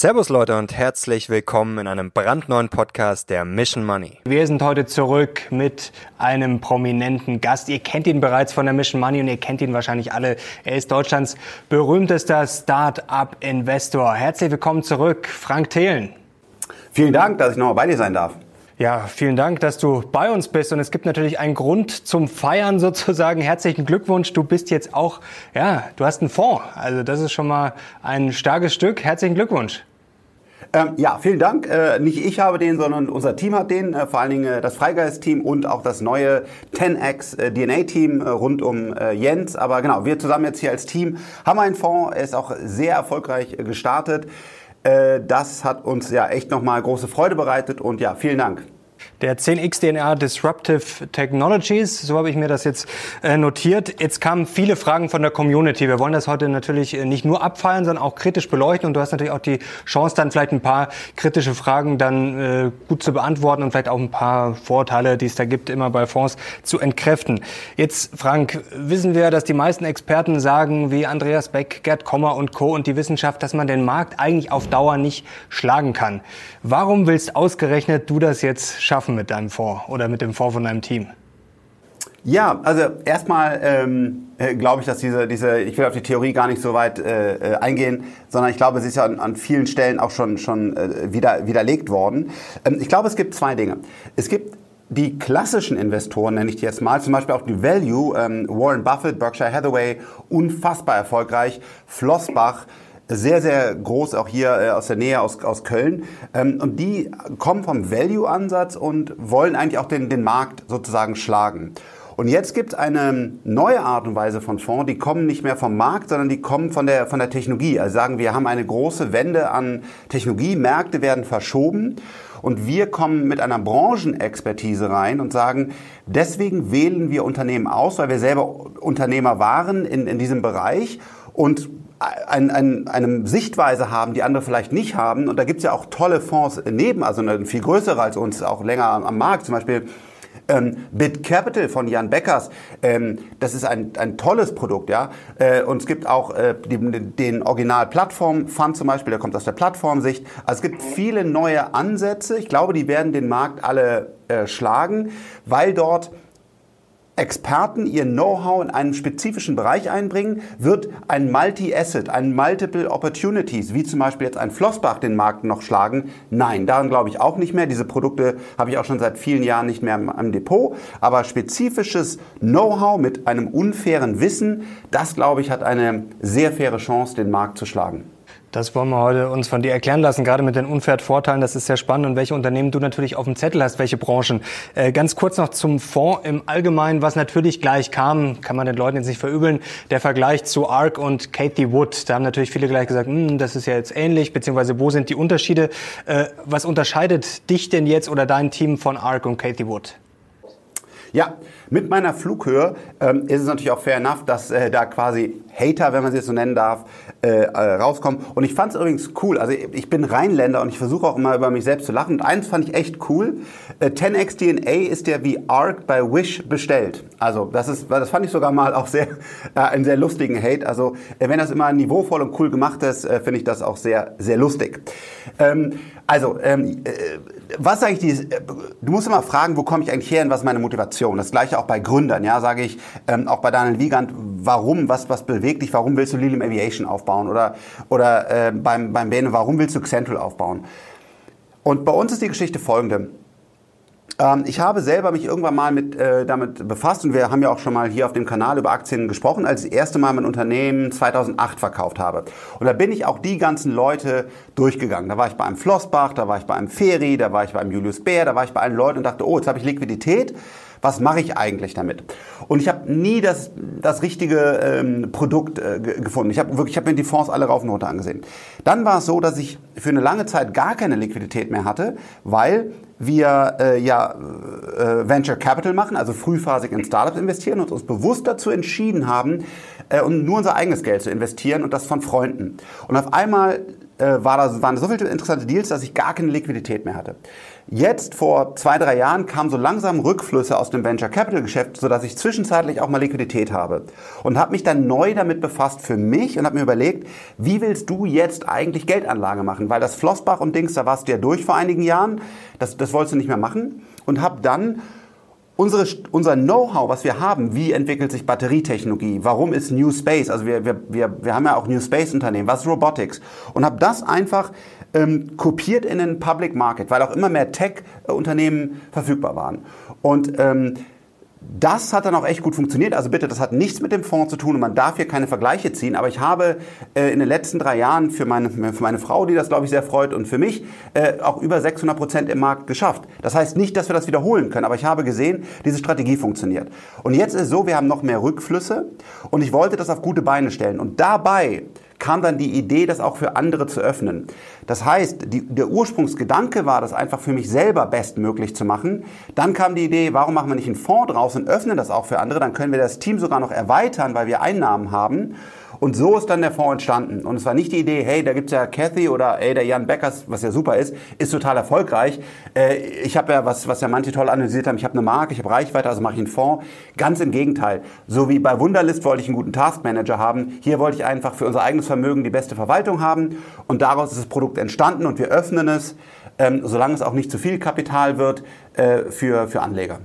Servus Leute und herzlich willkommen in einem brandneuen Podcast der Mission Money. Wir sind heute zurück mit einem prominenten Gast. Ihr kennt ihn bereits von der Mission Money und ihr kennt ihn wahrscheinlich alle. Er ist Deutschlands berühmtester Start-up-Investor. Herzlich willkommen zurück, Frank Thelen. Vielen Dank, dass ich nochmal bei dir sein darf. Ja, vielen Dank, dass du bei uns bist. Und es gibt natürlich einen Grund zum Feiern sozusagen. Herzlichen Glückwunsch. Du bist jetzt auch, ja, du hast einen Fonds. Also das ist schon mal ein starkes Stück. Herzlichen Glückwunsch. Ähm, ja, vielen Dank. Äh, nicht ich habe den, sondern unser Team hat den. Äh, vor allen Dingen äh, das Freigeist-Team und auch das neue 10x äh, DNA-Team äh, rund um äh, Jens. Aber genau, wir zusammen jetzt hier als Team haben einen Fonds. Er ist auch sehr erfolgreich gestartet. Das hat uns ja echt nochmal große Freude bereitet und ja, vielen Dank. Der 10x DNA Disruptive Technologies, so habe ich mir das jetzt äh, notiert. Jetzt kamen viele Fragen von der Community. Wir wollen das heute natürlich äh, nicht nur abfallen, sondern auch kritisch beleuchten. Und du hast natürlich auch die Chance, dann vielleicht ein paar kritische Fragen dann äh, gut zu beantworten und vielleicht auch ein paar Vorteile, die es da gibt, immer bei Fonds zu entkräften. Jetzt, Frank, wissen wir, dass die meisten Experten sagen, wie Andreas Beck, Gerd Kommer und Co. und die Wissenschaft, dass man den Markt eigentlich auf Dauer nicht schlagen kann. Warum willst ausgerechnet du das jetzt schaffen? Schaffen mit deinem Fonds oder mit dem Fonds von deinem Team? Ja, also erstmal ähm, äh, glaube ich, dass diese, diese, ich will auf die Theorie gar nicht so weit äh, äh, eingehen, sondern ich glaube, sie ist ja an, an vielen Stellen auch schon, schon äh, wieder, widerlegt worden. Ähm, ich glaube, es gibt zwei Dinge. Es gibt die klassischen Investoren, nenne ich die jetzt mal, zum Beispiel auch die Value, ähm, Warren Buffett, Berkshire Hathaway, unfassbar erfolgreich, Flossbach, sehr, sehr groß, auch hier äh, aus der Nähe aus, aus Köln. Ähm, und die kommen vom Value-Ansatz und wollen eigentlich auch den, den Markt sozusagen schlagen. Und jetzt gibt es eine neue Art und Weise von Fonds, die kommen nicht mehr vom Markt, sondern die kommen von der, von der Technologie. Also sagen wir haben eine große Wende an Technologie, Märkte werden verschoben und wir kommen mit einer Branchenexpertise rein und sagen, deswegen wählen wir Unternehmen aus, weil wir selber Unternehmer waren in, in diesem Bereich und ein, ein, eine Sichtweise haben, die andere vielleicht nicht haben. Und da gibt's ja auch tolle Fonds neben, also eine viel größere als uns, auch länger am, am Markt. Zum Beispiel ähm, Bit Capital von Jan Beckers, ähm, das ist ein, ein tolles Produkt, ja. Äh, und es gibt auch äh, den, den Original Plattform Fund zum Beispiel, der kommt aus der Plattformsicht. Also es gibt viele neue Ansätze. Ich glaube, die werden den Markt alle äh, schlagen, weil dort Experten ihr Know-how in einem spezifischen Bereich einbringen, wird ein Multi-Asset, ein Multiple Opportunities, wie zum Beispiel jetzt ein Flossbach den Markt noch schlagen? Nein, daran glaube ich auch nicht mehr. Diese Produkte habe ich auch schon seit vielen Jahren nicht mehr im Depot. Aber spezifisches Know-how mit einem unfairen Wissen, das glaube ich hat eine sehr faire Chance, den Markt zu schlagen. Das wollen wir heute uns von dir erklären lassen, gerade mit den Unfair-Vorteilen. Das ist sehr spannend und welche Unternehmen du natürlich auf dem Zettel hast, welche Branchen. Äh, ganz kurz noch zum Fonds im Allgemeinen, was natürlich gleich kam, kann man den Leuten jetzt nicht verübeln, der Vergleich zu ARK und Katie Wood. Da haben natürlich viele gleich gesagt, hm, das ist ja jetzt ähnlich, beziehungsweise wo sind die Unterschiede? Äh, was unterscheidet dich denn jetzt oder dein Team von ARK und Katie Wood? Ja, mit meiner Flughöhe ähm, ist es natürlich auch fair enough, dass äh, da quasi Hater, wenn man sie jetzt so nennen darf, äh, äh, rauskommen. Und ich fand es übrigens cool. Also ich bin Rheinländer und ich versuche auch immer über mich selbst zu lachen. Und eins fand ich echt cool. Äh, 10x DNA ist ja wie ARC bei Wish bestellt. Also das ist, das fand ich sogar mal auch sehr äh, einen sehr lustigen Hate. Also äh, wenn das immer niveauvoll und cool gemacht ist, äh, finde ich das auch sehr sehr lustig. Ähm, also ähm, äh, was eigentlich die, äh, du musst immer fragen, wo komme ich eigentlich her und was ist meine Motivation? Das gleiche auch bei Gründern, ja, sage ich, ähm, auch bei Daniel Wiegand, warum, was, was bewegt dich, warum willst du Lilium Aviation aufbauen oder, oder äh, beim, beim Bene, warum willst du Central aufbauen? Und bei uns ist die Geschichte folgende. Ähm, ich habe selber mich irgendwann mal mit, äh, damit befasst und wir haben ja auch schon mal hier auf dem Kanal über Aktien gesprochen, als ich das erste Mal mein Unternehmen 2008 verkauft habe. Und da bin ich auch die ganzen Leute durchgegangen. Da war ich bei einem Flossbach, da war ich bei einem Ferry, da war ich bei einem Julius Bär, da war ich bei allen Leuten und dachte, oh, jetzt habe ich Liquidität was mache ich eigentlich damit? Und ich habe nie das, das richtige ähm, Produkt äh, gefunden. Ich habe wirklich, ich habe mir die Fonds alle rauf und runter angesehen. Dann war es so, dass ich für eine lange Zeit gar keine Liquidität mehr hatte, weil wir äh, ja äh, Venture Capital machen, also frühphasig in Startups investieren und uns bewusst dazu entschieden haben, äh, um nur unser eigenes Geld zu investieren und das von Freunden. Und auf einmal äh, war das, waren so viele interessante Deals, dass ich gar keine Liquidität mehr hatte. Jetzt vor zwei, drei Jahren kamen so langsam Rückflüsse aus dem Venture Capital Geschäft, sodass ich zwischenzeitlich auch mal Liquidität habe. Und habe mich dann neu damit befasst für mich und habe mir überlegt, wie willst du jetzt eigentlich Geldanlage machen? Weil das Flossbach und Dings, da warst du ja durch vor einigen Jahren, das, das wolltest du nicht mehr machen. Und habe dann unsere, unser Know-how, was wir haben, wie entwickelt sich Batterietechnologie, warum ist New Space, also wir, wir, wir, wir haben ja auch New Space Unternehmen, was ist Robotics und habe das einfach ähm, kopiert in den Public Market, weil auch immer mehr Tech-Unternehmen verfügbar waren. Und ähm, das hat dann auch echt gut funktioniert. Also bitte, das hat nichts mit dem Fonds zu tun und man darf hier keine Vergleiche ziehen. Aber ich habe äh, in den letzten drei Jahren für meine, für meine Frau, die das glaube ich sehr freut, und für mich äh, auch über 600 Prozent im Markt geschafft. Das heißt nicht, dass wir das wiederholen können, aber ich habe gesehen, diese Strategie funktioniert. Und jetzt ist es so, wir haben noch mehr Rückflüsse und ich wollte das auf gute Beine stellen. Und dabei kam dann die Idee, das auch für andere zu öffnen. Das heißt, die, der Ursprungsgedanke war, das einfach für mich selber bestmöglich zu machen. Dann kam die Idee, warum machen wir nicht einen Fonds draus und öffnen das auch für andere? Dann können wir das Team sogar noch erweitern, weil wir Einnahmen haben. Und so ist dann der Fonds entstanden. Und es war nicht die Idee, hey, da gibt's ja Cathy oder hey, der Jan Beckers, was ja super ist, ist total erfolgreich. Äh, ich habe ja, was, was ja manche toll analysiert haben, ich habe eine Marke, ich habe Reichweite, also mache ich einen Fonds. Ganz im Gegenteil. So wie bei Wunderlist wollte ich einen guten Taskmanager haben. Hier wollte ich einfach für unser eigenes Vermögen die beste Verwaltung haben. Und daraus ist das Produkt entstanden und wir öffnen es, ähm, solange es auch nicht zu viel Kapital wird, äh, für, für Anleger.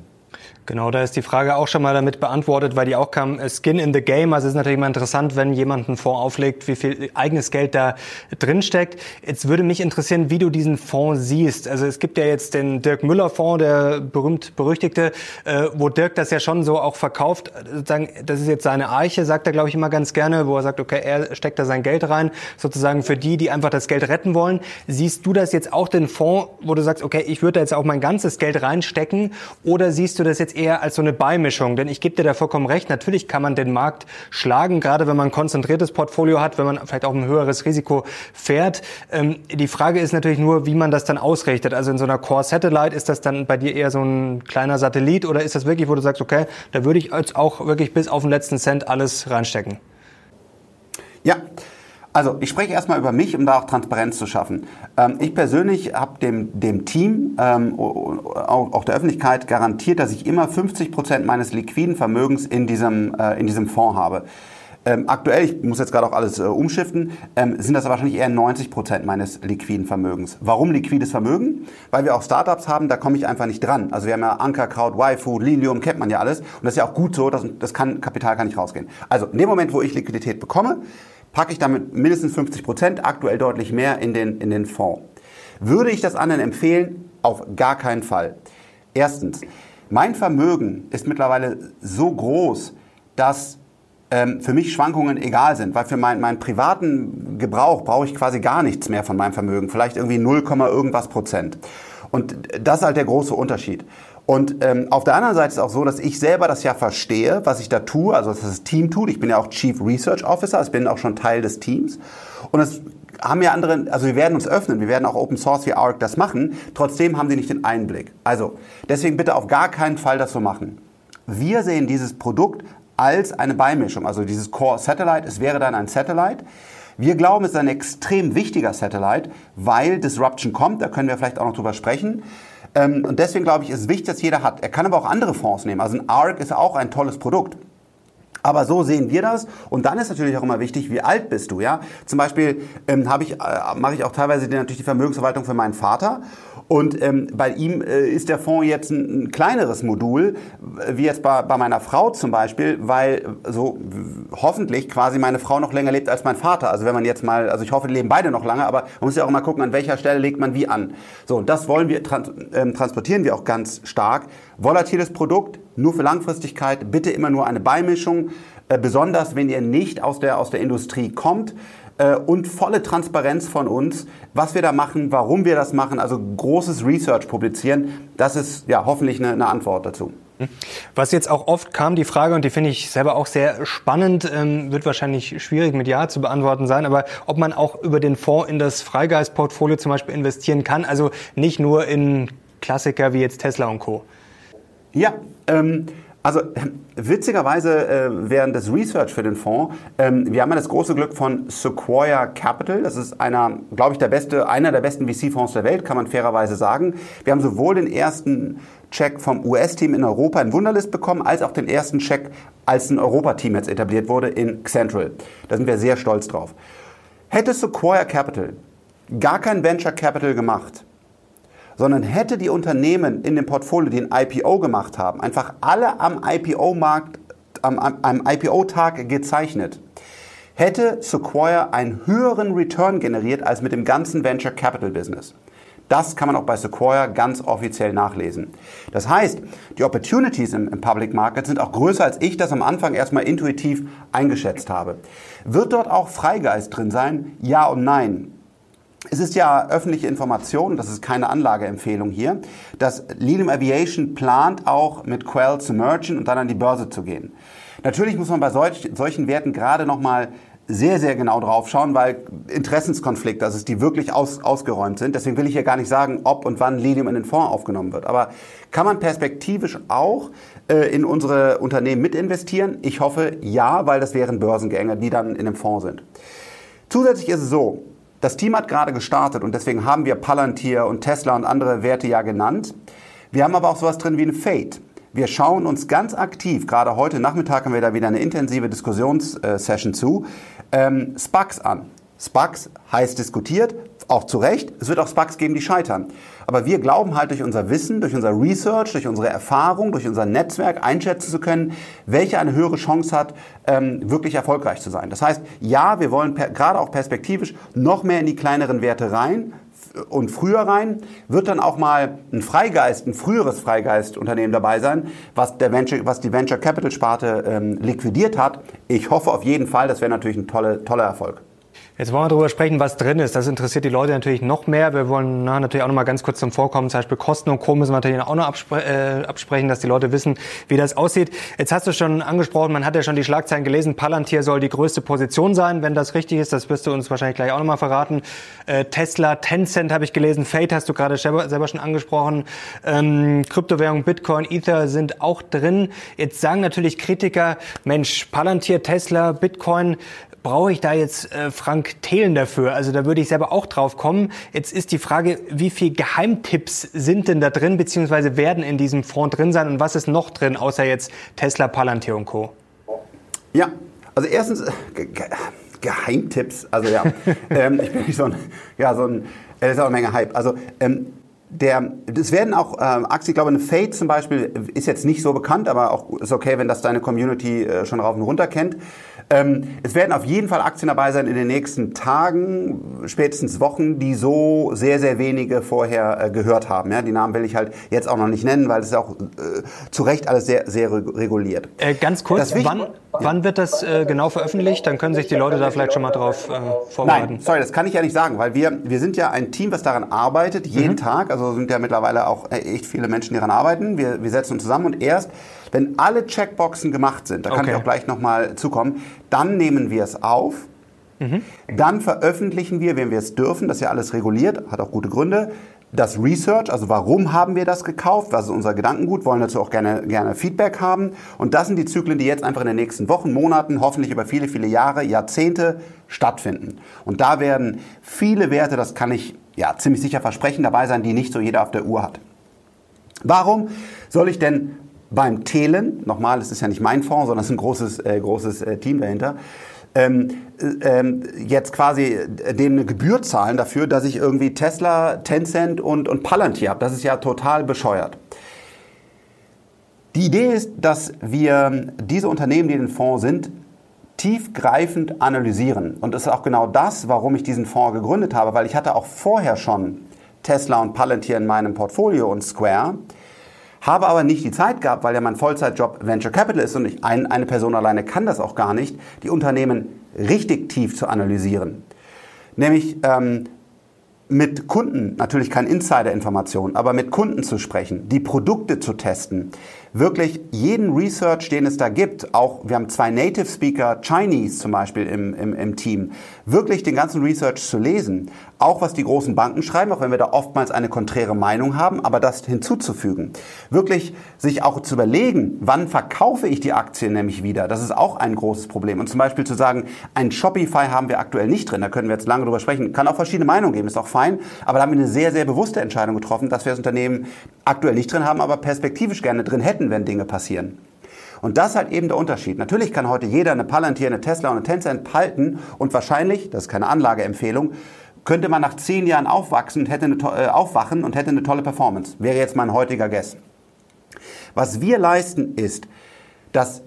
Genau, da ist die Frage auch schon mal damit beantwortet, weil die auch kam, äh, Skin in the Game. Also es ist natürlich mal interessant, wenn jemand einen Fonds auflegt, wie viel eigenes Geld da drin steckt. Jetzt würde mich interessieren, wie du diesen Fonds siehst. Also es gibt ja jetzt den Dirk Müller Fonds, der berühmt-berüchtigte, äh, wo Dirk das ja schon so auch verkauft. Sozusagen, das ist jetzt seine Arche, sagt er, glaube ich, immer ganz gerne, wo er sagt, okay, er steckt da sein Geld rein, sozusagen für die, die einfach das Geld retten wollen. Siehst du das jetzt auch, den Fonds, wo du sagst, okay, ich würde da jetzt auch mein ganzes Geld reinstecken? Oder siehst du das jetzt eher als so eine Beimischung. Denn ich gebe dir da vollkommen recht, natürlich kann man den Markt schlagen, gerade wenn man ein konzentriertes Portfolio hat, wenn man vielleicht auch ein höheres Risiko fährt. Ähm, die Frage ist natürlich nur, wie man das dann ausrichtet. Also in so einer Core Satellite ist das dann bei dir eher so ein kleiner Satellit oder ist das wirklich, wo du sagst, okay, da würde ich jetzt auch wirklich bis auf den letzten Cent alles reinstecken? Ja, also ich spreche erstmal über mich, um da auch Transparenz zu schaffen. Ähm, ich persönlich habe dem, dem Team, ähm, auch, auch der Öffentlichkeit garantiert, dass ich immer 50 Prozent meines liquiden Vermögens in diesem, äh, in diesem Fonds habe. Ähm, aktuell, ich muss jetzt gerade auch alles äh, umschiften, ähm, sind das wahrscheinlich eher 90 Prozent meines liquiden Vermögens. Warum liquides Vermögen? Weil wir auch Startups haben, da komme ich einfach nicht dran. Also wir haben ja Ankerkraut, YFood, Lilium, kennt man ja alles. Und das ist ja auch gut so, das, das kann, Kapital kann nicht rausgehen. Also in dem Moment, wo ich Liquidität bekomme, packe ich damit mindestens 50 Prozent, aktuell deutlich mehr in den, in den Fonds. Würde ich das anderen empfehlen? Auf gar keinen Fall. Erstens, mein Vermögen ist mittlerweile so groß, dass ähm, für mich Schwankungen egal sind, weil für mein, meinen privaten Gebrauch brauche ich quasi gar nichts mehr von meinem Vermögen, vielleicht irgendwie 0, irgendwas Prozent. Und das ist halt der große Unterschied. Und ähm, auf der anderen Seite ist auch so, dass ich selber das ja verstehe, was ich da tue, also dass das Team tut. Ich bin ja auch Chief Research Officer, ich bin auch schon Teil des Teams. Und es haben ja andere, also wir werden uns öffnen, wir werden auch Open Source wie ARC das machen, trotzdem haben sie nicht den Einblick. Also deswegen bitte auf gar keinen Fall das so machen. Wir sehen dieses Produkt als eine Beimischung, also dieses Core Satellite, es wäre dann ein Satellite. Wir glauben, es ist ein extrem wichtiger Satellite, weil Disruption kommt, da können wir vielleicht auch noch drüber sprechen. Ähm, und deswegen glaube ich, ist es wichtig, dass jeder hat. Er kann aber auch andere Fonds nehmen. Also ein ARC ist auch ein tolles Produkt. Aber so sehen wir das. Und dann ist natürlich auch immer wichtig, wie alt bist du, ja? Zum Beispiel ähm, habe ich, äh, mache ich auch teilweise die, natürlich die Vermögensverwaltung für meinen Vater. Und ähm, bei ihm äh, ist der Fonds jetzt ein, ein kleineres Modul, wie jetzt bei, bei meiner Frau zum Beispiel, weil so hoffentlich quasi meine Frau noch länger lebt als mein Vater. Also wenn man jetzt mal, also ich hoffe, die leben beide noch lange, aber man muss ja auch mal gucken, an welcher Stelle legt man wie an. So, und das wollen wir, trans ähm, transportieren wir auch ganz stark. Volatiles Produkt, nur für Langfristigkeit, bitte immer nur eine Beimischung, äh, besonders wenn ihr nicht aus der, aus der Industrie kommt äh, und volle Transparenz von uns, was wir da machen, warum wir das machen, also großes Research publizieren. Das ist ja hoffentlich eine, eine Antwort dazu. Was jetzt auch oft kam, die Frage, und die finde ich selber auch sehr spannend, ähm, wird wahrscheinlich schwierig mit Ja zu beantworten sein, aber ob man auch über den Fonds in das Freigeist-Portfolio zum Beispiel investieren kann, also nicht nur in Klassiker wie jetzt Tesla und Co. Ja, ähm, Also witzigerweise äh, während des Research für den Fonds, ähm, wir haben ja das große Glück von Sequoia Capital. Das ist einer, glaube ich, der beste, einer der besten VC-Fonds der Welt, kann man fairerweise sagen. Wir haben sowohl den ersten Check vom US-Team in Europa in Wunderlist bekommen, als auch den ersten Check, als ein Europa-Team jetzt etabliert wurde in Central. Da sind wir sehr stolz drauf. Hätte Sequoia Capital gar kein Venture Capital gemacht, sondern hätte die Unternehmen in dem Portfolio, die ein IPO gemacht haben, einfach alle am IPO-Markt, am, am IPO-Tag gezeichnet, hätte Sequoia einen höheren Return generiert als mit dem ganzen Venture Capital Business. Das kann man auch bei Sequoia ganz offiziell nachlesen. Das heißt, die Opportunities im, im, Public Market sind auch größer, als ich das am Anfang erstmal intuitiv eingeschätzt habe. Wird dort auch Freigeist drin sein? Ja und nein. Es ist ja öffentliche Information, das ist keine Anlageempfehlung hier, dass Lilium Aviation plant auch mit Quell zu mergen und dann an die Börse zu gehen. Natürlich muss man bei solch, solchen Werten gerade nochmal sehr, sehr genau drauf schauen, weil Interessenskonflikte, also die wirklich aus, ausgeräumt sind. Deswegen will ich hier gar nicht sagen, ob und wann Lilium in den Fonds aufgenommen wird. Aber kann man perspektivisch auch äh, in unsere Unternehmen mitinvestieren? Ich hoffe ja, weil das wären Börsengänge, die dann in dem Fonds sind. Zusätzlich ist es so, das Team hat gerade gestartet und deswegen haben wir Palantir und Tesla und andere Werte ja genannt. Wir haben aber auch sowas drin wie ein Fate. Wir schauen uns ganz aktiv, gerade heute Nachmittag haben wir da wieder eine intensive Diskussionssession zu, ähm, SPACs an. SPACs heiß diskutiert, auch zu Recht. Es wird auch SPACs geben, die scheitern. Aber wir glauben halt durch unser Wissen, durch unser Research, durch unsere Erfahrung, durch unser Netzwerk einschätzen zu können, welche eine höhere Chance hat, ähm, wirklich erfolgreich zu sein. Das heißt, ja, wir wollen gerade auch perspektivisch noch mehr in die kleineren Werte rein, und früher rein, wird dann auch mal ein Freigeist, ein früheres Freigeist-Unternehmen dabei sein, was, der Venture, was die Venture Capital Sparte ähm, liquidiert hat. Ich hoffe auf jeden Fall, das wäre natürlich ein toller, toller Erfolg. Jetzt wollen wir darüber sprechen, was drin ist. Das interessiert die Leute natürlich noch mehr. Wir wollen na, natürlich auch noch mal ganz kurz zum Vorkommen, zum Beispiel Kosten und Co. müssen wir natürlich auch noch abspre äh, absprechen, dass die Leute wissen, wie das aussieht. Jetzt hast du schon angesprochen, man hat ja schon die Schlagzeilen gelesen, Palantir soll die größte Position sein, wenn das richtig ist. Das wirst du uns wahrscheinlich gleich auch noch mal verraten. Äh, Tesla, Tencent habe ich gelesen, Fate hast du gerade selber, selber schon angesprochen. Ähm, Kryptowährung, Bitcoin, Ether sind auch drin. Jetzt sagen natürlich Kritiker, Mensch, Palantir, Tesla, Bitcoin, brauche ich da jetzt äh, Frank Thelen dafür? Also da würde ich selber auch drauf kommen. Jetzt ist die Frage, wie viel Geheimtipps sind denn da drin, beziehungsweise werden in diesem Fonds drin sein und was ist noch drin, außer jetzt Tesla, Palantir und Co.? Ja, also erstens, äh, Ge Geheimtipps, also ja, ähm, ich bin nicht so ein, ja, so ein, das ist auch eine Menge Hype. Also ähm, der, es werden auch äh, Aktien, ich glaube, eine Fate zum Beispiel ist jetzt nicht so bekannt, aber auch ist okay, wenn das deine Community äh, schon rauf und runter kennt. Ähm, es werden auf jeden Fall Aktien dabei sein in den nächsten Tagen, spätestens Wochen, die so sehr, sehr wenige vorher äh, gehört haben. Ja, die Namen will ich halt jetzt auch noch nicht nennen, weil es ist auch äh, zu Recht alles sehr, sehr reguliert. Äh, ganz kurz, wann, wann wird das äh, genau veröffentlicht? Dann können sich die Leute da vielleicht schon mal drauf äh, vorbereiten. Nein, sorry, das kann ich ja nicht sagen, weil wir, wir sind ja ein Team, was daran arbeitet, jeden mhm. Tag. Also sind ja mittlerweile auch echt viele Menschen, die daran arbeiten. Wir, wir setzen uns zusammen und erst wenn alle Checkboxen gemacht sind, da kann okay. ich auch gleich nochmal zukommen, dann nehmen wir es auf. Mhm. Dann veröffentlichen wir, wenn wir es dürfen, das ist ja alles reguliert, hat auch gute Gründe, das Research, also warum haben wir das gekauft, was ist unser Gedankengut, wollen dazu auch gerne, gerne Feedback haben. Und das sind die Zyklen, die jetzt einfach in den nächsten Wochen, Monaten, hoffentlich über viele, viele Jahre, Jahrzehnte stattfinden. Und da werden viele Werte, das kann ich ja ziemlich sicher versprechen, dabei sein, die nicht so jeder auf der Uhr hat. Warum soll ich denn beim Telen, nochmal, es ist ja nicht mein Fonds, sondern es ist ein großes, äh, großes äh, Team dahinter, ähm, ähm, jetzt quasi äh, dem eine Gebühr zahlen dafür, dass ich irgendwie Tesla, Tencent und, und Palantir habe. Das ist ja total bescheuert. Die Idee ist, dass wir diese Unternehmen, die in den Fonds sind, tiefgreifend analysieren. Und das ist auch genau das, warum ich diesen Fonds gegründet habe, weil ich hatte auch vorher schon Tesla und Palantir in meinem Portfolio und Square habe aber nicht die Zeit gehabt, weil ja mein Vollzeitjob Venture Capital ist und ich, ein, eine Person alleine kann das auch gar nicht, die Unternehmen richtig tief zu analysieren. Nämlich ähm, mit Kunden, natürlich keine Insider-Information, aber mit Kunden zu sprechen, die Produkte zu testen. Wirklich jeden Research, den es da gibt, auch wir haben zwei Native Speaker, Chinese zum Beispiel im, im, im Team, wirklich den ganzen Research zu lesen, auch was die großen Banken schreiben, auch wenn wir da oftmals eine konträre Meinung haben, aber das hinzuzufügen. Wirklich sich auch zu überlegen, wann verkaufe ich die Aktien nämlich wieder, das ist auch ein großes Problem. Und zum Beispiel zu sagen, ein Shopify haben wir aktuell nicht drin, da können wir jetzt lange drüber sprechen, kann auch verschiedene Meinungen geben, ist auch fein, aber da haben wir eine sehr, sehr bewusste Entscheidung getroffen, dass wir das Unternehmen aktuell nicht drin haben, aber perspektivisch gerne drin hätten, wenn Dinge passieren. Und das ist halt eben der Unterschied. Natürlich kann heute jeder eine Palantir, eine Tesla und eine Tencent halten und wahrscheinlich, das ist keine Anlageempfehlung, könnte man nach zehn Jahren aufwachsen und hätte eine, äh, aufwachen und hätte eine tolle Performance. Wäre jetzt mein heutiger Guess. Was wir leisten ist, dass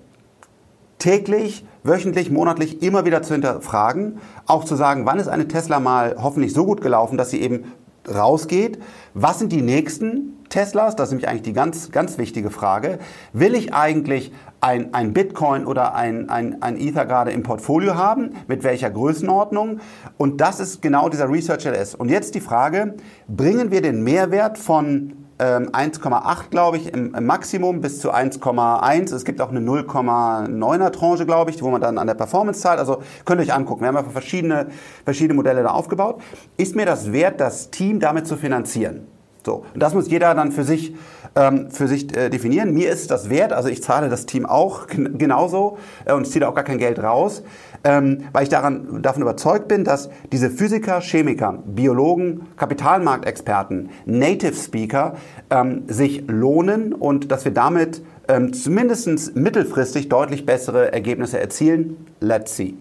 täglich, wöchentlich, monatlich immer wieder zu hinterfragen, auch zu sagen, wann ist eine Tesla mal hoffentlich so gut gelaufen, dass sie eben rausgeht. Was sind die nächsten Teslas? Das ist nämlich eigentlich die ganz, ganz wichtige Frage. Will ich eigentlich ein, ein Bitcoin oder ein, ein, ein Ether gerade im Portfolio haben? Mit welcher Größenordnung? Und das ist genau dieser Research LS. Und jetzt die Frage, bringen wir den Mehrwert von 1,8 ähm, glaube ich im, Maximum bis zu 1,1. Es gibt auch eine 0,9er Tranche, glaube ich, wo man dann an der Performance zahlt. Also könnt ihr euch angucken. Wir haben einfach verschiedene, verschiedene Modelle da aufgebaut. Ist mir das wert, das Team damit zu finanzieren? So, und das muss jeder dann für sich, ähm, für sich äh, definieren. Mir ist das wert, also ich zahle das Team auch genauso äh, und ziehe da auch gar kein Geld raus, ähm, weil ich daran, davon überzeugt bin, dass diese Physiker, Chemiker, Biologen, Kapitalmarktexperten, Native Speaker ähm, sich lohnen und dass wir damit ähm, zumindest mittelfristig deutlich bessere Ergebnisse erzielen. Let's see.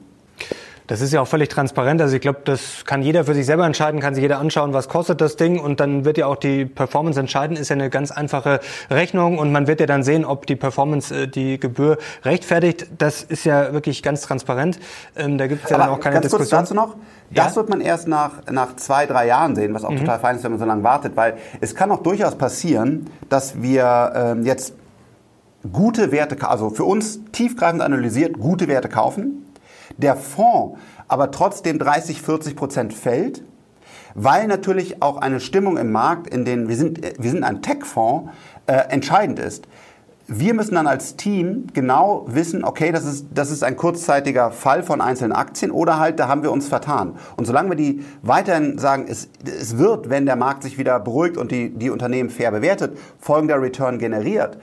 Das ist ja auch völlig transparent. Also ich glaube, das kann jeder für sich selber entscheiden, kann sich jeder anschauen, was kostet das Ding und dann wird ja auch die Performance entscheiden. Ist ja eine ganz einfache Rechnung und man wird ja dann sehen, ob die Performance äh, die Gebühr rechtfertigt. Das ist ja wirklich ganz transparent. Ähm, da gibt es ja dann auch keine ganz Diskussion. Kurz dazu noch. Das ja? wird man erst nach, nach zwei, drei Jahren sehen, was auch mhm. total fein ist, wenn man so lange wartet, weil es kann auch durchaus passieren, dass wir ähm, jetzt gute Werte, also für uns tiefgreifend analysiert, gute Werte kaufen der Fonds aber trotzdem 30, 40 Prozent fällt, weil natürlich auch eine Stimmung im Markt, in den wir sind, wir sind ein Tech-Fonds, äh, entscheidend ist. Wir müssen dann als Team genau wissen, okay, das ist, das ist ein kurzzeitiger Fall von einzelnen Aktien oder halt, da haben wir uns vertan. Und solange wir die weiterhin sagen, es, es wird, wenn der Markt sich wieder beruhigt und die, die Unternehmen fair bewertet, folgender Return generiert,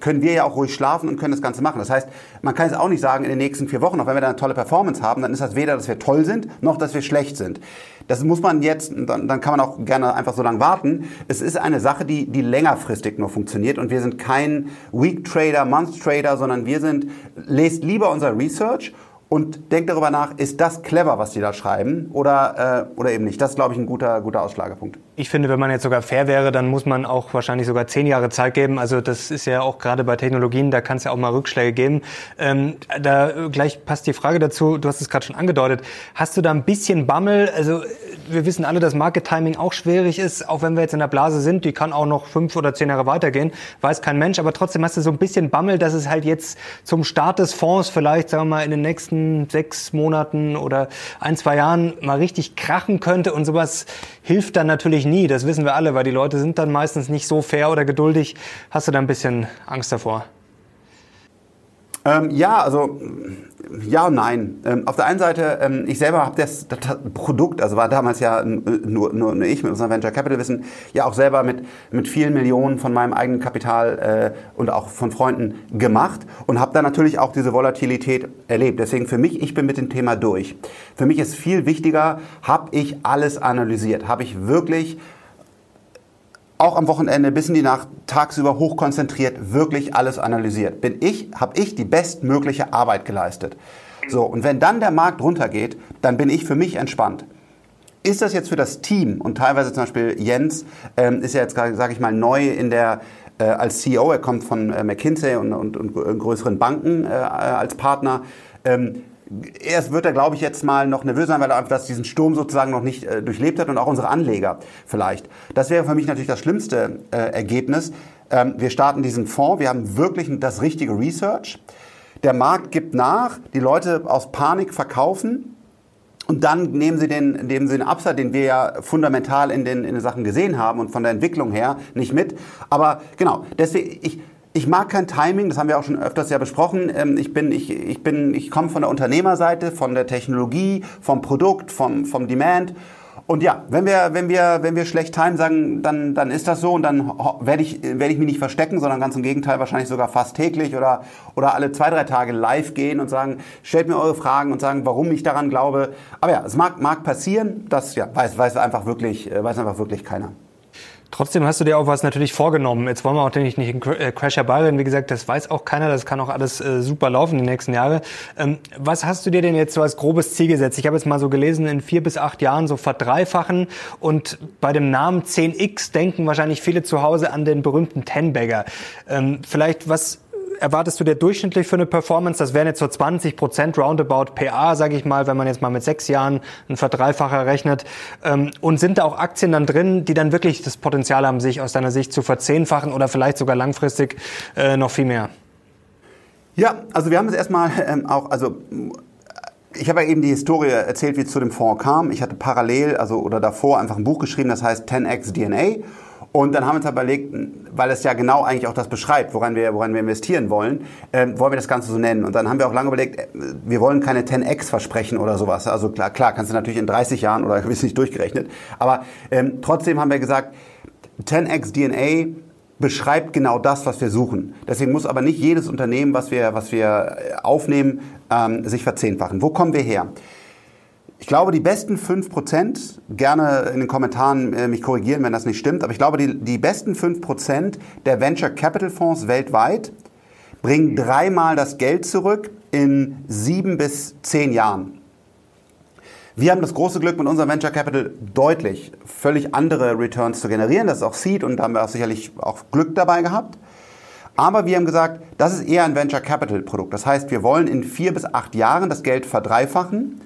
können wir ja auch ruhig schlafen und können das Ganze machen. Das heißt, man kann jetzt auch nicht sagen, in den nächsten vier Wochen, auch wenn wir da eine tolle Performance haben, dann ist das weder, dass wir toll sind, noch, dass wir schlecht sind. Das muss man jetzt, dann, dann kann man auch gerne einfach so lange warten. Es ist eine Sache, die, die längerfristig nur funktioniert und wir sind kein Week Trader, Month Trader, sondern wir sind, lest lieber unser Research und denkt darüber nach, ist das clever, was die da schreiben oder, äh, oder eben nicht. Das ist, glaube ich, ein guter, guter Ausschlagepunkt. Ich finde, wenn man jetzt sogar fair wäre, dann muss man auch wahrscheinlich sogar zehn Jahre Zeit geben. Also das ist ja auch gerade bei Technologien, da kann es ja auch mal Rückschläge geben. Ähm, da gleich passt die Frage dazu, du hast es gerade schon angedeutet. Hast du da ein bisschen Bammel? Also wir wissen alle, dass Market Timing auch schwierig ist, auch wenn wir jetzt in der Blase sind, die kann auch noch fünf oder zehn Jahre weitergehen, weiß kein Mensch, aber trotzdem hast du so ein bisschen Bammel, dass es halt jetzt zum Start des Fonds vielleicht, sagen wir mal, in den nächsten sechs Monaten oder ein, zwei Jahren mal richtig krachen könnte und sowas hilft dann natürlich nie, das wissen wir alle, weil die Leute sind dann meistens nicht so fair oder geduldig. Hast du da ein bisschen Angst davor? Ähm, ja, also ja und nein. Ähm, auf der einen Seite, ähm, ich selber habe das, das, Produkt, also war damals ja nur, nur, nur ich mit unserem Venture Capital Wissen, ja auch selber mit, mit vielen Millionen von meinem eigenen Kapital äh, und auch von Freunden gemacht und habe da natürlich auch diese Volatilität erlebt. Deswegen für mich, ich bin mit dem Thema durch. Für mich ist viel wichtiger, habe ich alles analysiert, habe ich wirklich auch am Wochenende bis in die Nacht tagsüber hochkonzentriert wirklich alles analysiert. Bin ich, habe ich die bestmögliche Arbeit geleistet. So, und wenn dann der Markt runtergeht, dann bin ich für mich entspannt. Ist das jetzt für das Team und teilweise zum Beispiel Jens ähm, ist ja jetzt, sage ich mal, neu in der äh, als CEO, er kommt von äh, McKinsey und, und, und größeren Banken äh, als Partner. Ähm, Erst wird er, glaube ich, jetzt mal noch nervös sein, weil er einfach diesen Sturm sozusagen noch nicht äh, durchlebt hat und auch unsere Anleger vielleicht. Das wäre für mich natürlich das schlimmste äh, Ergebnis. Ähm, wir starten diesen Fonds, wir haben wirklich das richtige Research. Der Markt gibt nach, die Leute aus Panik verkaufen. Und dann nehmen sie den, nehmen sie den Upside, den wir ja fundamental in den, in den Sachen gesehen haben und von der Entwicklung her nicht mit. Aber genau, deswegen, ich, ich mag kein Timing, das haben wir auch schon öfters ja besprochen. Ähm, ich bin, ich, ich bin, ich komme von der Unternehmerseite, von der Technologie, vom Produkt, vom, vom Demand. Und ja, wenn wir, wenn wir, wenn wir schlecht timen sagen, dann, dann ist das so und dann werde ich, werde ich mich nicht verstecken, sondern ganz im Gegenteil wahrscheinlich sogar fast täglich oder, oder alle zwei, drei Tage live gehen und sagen, stellt mir eure Fragen und sagen, warum ich daran glaube. Aber ja, es mag, mag passieren, das ja, weiß, weiß einfach wirklich, äh, weiß einfach wirklich keiner. Trotzdem hast du dir auch was natürlich vorgenommen. Jetzt wollen wir auch nicht, nicht einen äh, Crash herbeiren. Wie gesagt, das weiß auch keiner. Das kann auch alles äh, super laufen die nächsten Jahre. Ähm, was hast du dir denn jetzt so als grobes Ziel gesetzt? Ich habe jetzt mal so gelesen, in vier bis acht Jahren so verdreifachen. Und bei dem Namen 10x denken wahrscheinlich viele zu Hause an den berühmten Ten-Bagger. Ähm, vielleicht was erwartest du dir durchschnittlich für eine Performance? Das wären jetzt so 20 Prozent Roundabout PA, sage ich mal, wenn man jetzt mal mit sechs Jahren einen Verdreifacher rechnet. Ähm, und sind da auch Aktien dann drin, die dann wirklich das Potenzial haben, sich aus deiner Sicht zu verzehnfachen oder vielleicht sogar langfristig äh, noch viel mehr? Ja, also wir haben es erstmal ähm, auch, also ich habe ja eben die Historie erzählt, wie es zu dem Fonds kam. Ich hatte parallel, also oder davor einfach ein Buch geschrieben, das heißt 10x DNA. Und dann haben wir uns überlegt, weil es ja genau eigentlich auch das beschreibt, woran wir, woran wir investieren wollen, äh, wollen wir das Ganze so nennen. Und dann haben wir auch lange überlegt, äh, wir wollen keine 10x versprechen oder sowas. Also klar, klar kannst du natürlich in 30 Jahren oder ist nicht durchgerechnet. Aber ähm, trotzdem haben wir gesagt, 10x DNA beschreibt genau das, was wir suchen. Deswegen muss aber nicht jedes Unternehmen, was wir, was wir äh, aufnehmen, ähm, sich verzehnfachen. Wo kommen wir her? Ich glaube, die besten 5%, gerne in den Kommentaren äh, mich korrigieren, wenn das nicht stimmt, aber ich glaube, die, die besten 5% der Venture Capital Fonds weltweit bringen dreimal das Geld zurück in sieben bis zehn Jahren. Wir haben das große Glück, mit unserem Venture Capital deutlich völlig andere Returns zu generieren. Das ist auch Seed und da haben wir auch sicherlich auch Glück dabei gehabt. Aber wir haben gesagt, das ist eher ein Venture Capital Produkt. Das heißt, wir wollen in vier bis acht Jahren das Geld verdreifachen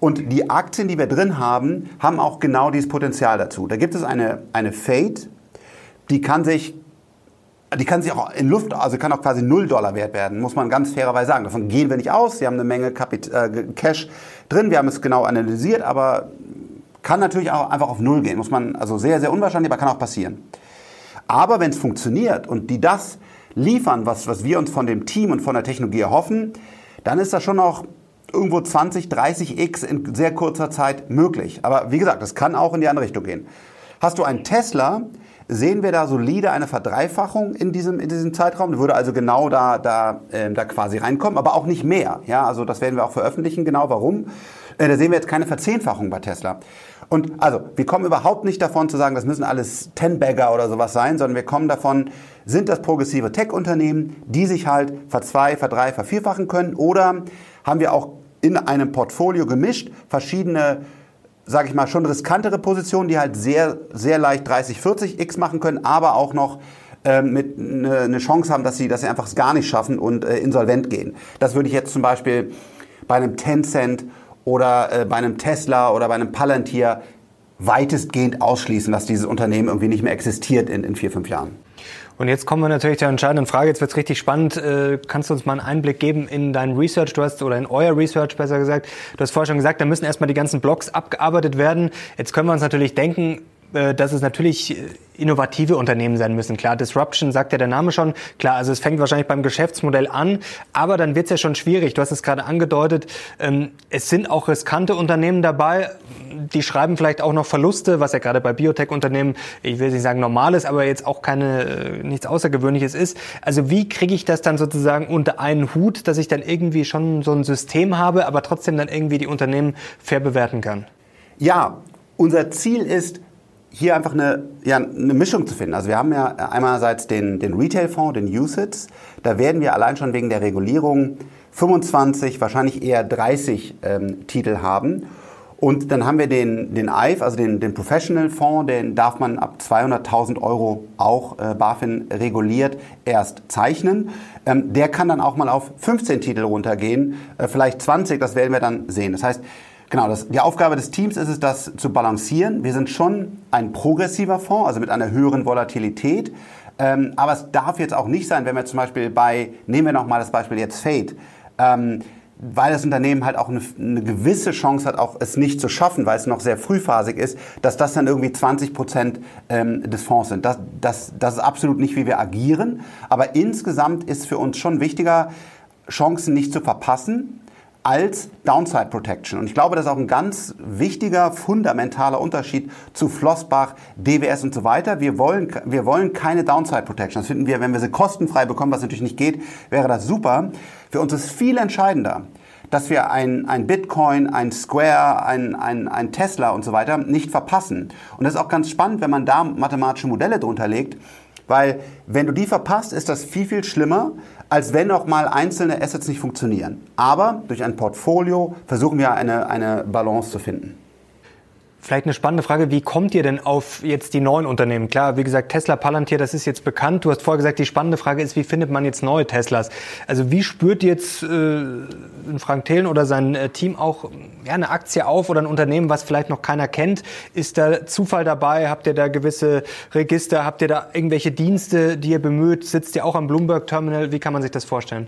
und die Aktien, die wir drin haben, haben auch genau dieses Potenzial dazu. Da gibt es eine, eine Fate, die kann sich die kann sich auch in Luft, also kann auch quasi null Dollar wert werden, muss man ganz fairerweise sagen. Davon gehen wir nicht aus. Sie haben eine Menge Kapit äh, Cash drin. Wir haben es genau analysiert, aber kann natürlich auch einfach auf null gehen. Muss man, also sehr, sehr unwahrscheinlich, aber kann auch passieren. Aber wenn es funktioniert und die das liefern, was, was wir uns von dem Team und von der Technologie erhoffen, dann ist das schon auch irgendwo 20, 30 X in sehr kurzer Zeit möglich. Aber wie gesagt, das kann auch in die andere Richtung gehen. Hast du einen Tesla, sehen wir da solide eine Verdreifachung in diesem, in diesem Zeitraum. Würde also genau da, da, äh, da quasi reinkommen, aber auch nicht mehr. Ja, also das werden wir auch veröffentlichen, genau warum. Äh, da sehen wir jetzt keine Verzehnfachung bei Tesla. Und also, wir kommen überhaupt nicht davon zu sagen, das müssen alles Ten-Bagger oder sowas sein, sondern wir kommen davon, sind das progressive Tech-Unternehmen, die sich halt verzwei, verdrei, vervierfachen können oder haben wir auch in einem Portfolio gemischt verschiedene sage ich mal, schon riskantere Positionen, die halt sehr, sehr leicht 30, 40 X machen können, aber auch noch äh, mit eine, eine Chance haben, dass sie, sie einfach es gar nicht schaffen und äh, insolvent gehen. Das würde ich jetzt zum Beispiel bei einem Tencent oder äh, bei einem Tesla oder bei einem Palantir weitestgehend ausschließen, dass dieses Unternehmen irgendwie nicht mehr existiert in, in vier, fünf Jahren. Und jetzt kommen wir natürlich zur entscheidenden Frage. Jetzt wird es richtig spannend. Äh, kannst du uns mal einen Einblick geben in dein Research? Du hast, oder in euer Research besser gesagt. Du hast vorher schon gesagt, da müssen erstmal die ganzen Blogs abgearbeitet werden. Jetzt können wir uns natürlich denken, dass es natürlich äh, innovative Unternehmen sein müssen. Klar, Disruption sagt ja der Name schon. Klar, also es fängt wahrscheinlich beim Geschäftsmodell an, aber dann wird es ja schon schwierig. Du hast es gerade angedeutet. Ähm, es sind auch riskante Unternehmen dabei. Die schreiben vielleicht auch noch Verluste, was ja gerade bei Biotech-Unternehmen, ich will nicht sagen normal ist, aber jetzt auch keine äh, nichts Außergewöhnliches ist. Also wie kriege ich das dann sozusagen unter einen Hut, dass ich dann irgendwie schon so ein System habe, aber trotzdem dann irgendwie die Unternehmen fair bewerten kann? Ja, unser Ziel ist, hier einfach eine, ja, eine Mischung zu finden. Also wir haben ja einerseits den, den Retail-Fonds, den USITS. Da werden wir allein schon wegen der Regulierung 25, wahrscheinlich eher 30 ähm, Titel haben. Und dann haben wir den, den IFE, also den, den Professional-Fonds, den darf man ab 200.000 Euro auch äh, BaFin reguliert erst zeichnen. Ähm, der kann dann auch mal auf 15 Titel runtergehen, äh, vielleicht 20, das werden wir dann sehen. Das heißt, Genau, das, die Aufgabe des Teams ist es, das zu balancieren. Wir sind schon ein progressiver Fonds, also mit einer höheren Volatilität. Ähm, aber es darf jetzt auch nicht sein, wenn wir zum Beispiel bei, nehmen wir nochmal das Beispiel jetzt Fate, ähm, weil das Unternehmen halt auch eine, eine, gewisse Chance hat, auch es nicht zu schaffen, weil es noch sehr frühphasig ist, dass das dann irgendwie 20 Prozent ähm, des Fonds sind. Das, das, das ist absolut nicht, wie wir agieren. Aber insgesamt ist für uns schon wichtiger, Chancen nicht zu verpassen, als Downside Protection. Und ich glaube, das ist auch ein ganz wichtiger, fundamentaler Unterschied zu Flossbach, DWS und so weiter. Wir wollen, wir wollen keine Downside Protection. Das finden wir, wenn wir sie kostenfrei bekommen, was natürlich nicht geht, wäre das super. Für uns ist viel entscheidender, dass wir ein, ein Bitcoin, ein Square, ein, ein, ein Tesla und so weiter nicht verpassen. Und das ist auch ganz spannend, wenn man da mathematische Modelle drunter legt, weil wenn du die verpasst, ist das viel, viel schlimmer, als wenn auch mal einzelne Assets nicht funktionieren. Aber durch ein Portfolio versuchen wir eine, eine Balance zu finden. Vielleicht eine spannende Frage, wie kommt ihr denn auf jetzt die neuen Unternehmen? Klar, wie gesagt, Tesla, Palantir, das ist jetzt bekannt. Du hast vorher gesagt, die spannende Frage ist, wie findet man jetzt neue Teslas? Also wie spürt jetzt äh, Frank Thelen oder sein äh, Team auch ja, eine Aktie auf oder ein Unternehmen, was vielleicht noch keiner kennt? Ist da Zufall dabei? Habt ihr da gewisse Register? Habt ihr da irgendwelche Dienste, die ihr bemüht? Sitzt ihr auch am Bloomberg Terminal? Wie kann man sich das vorstellen?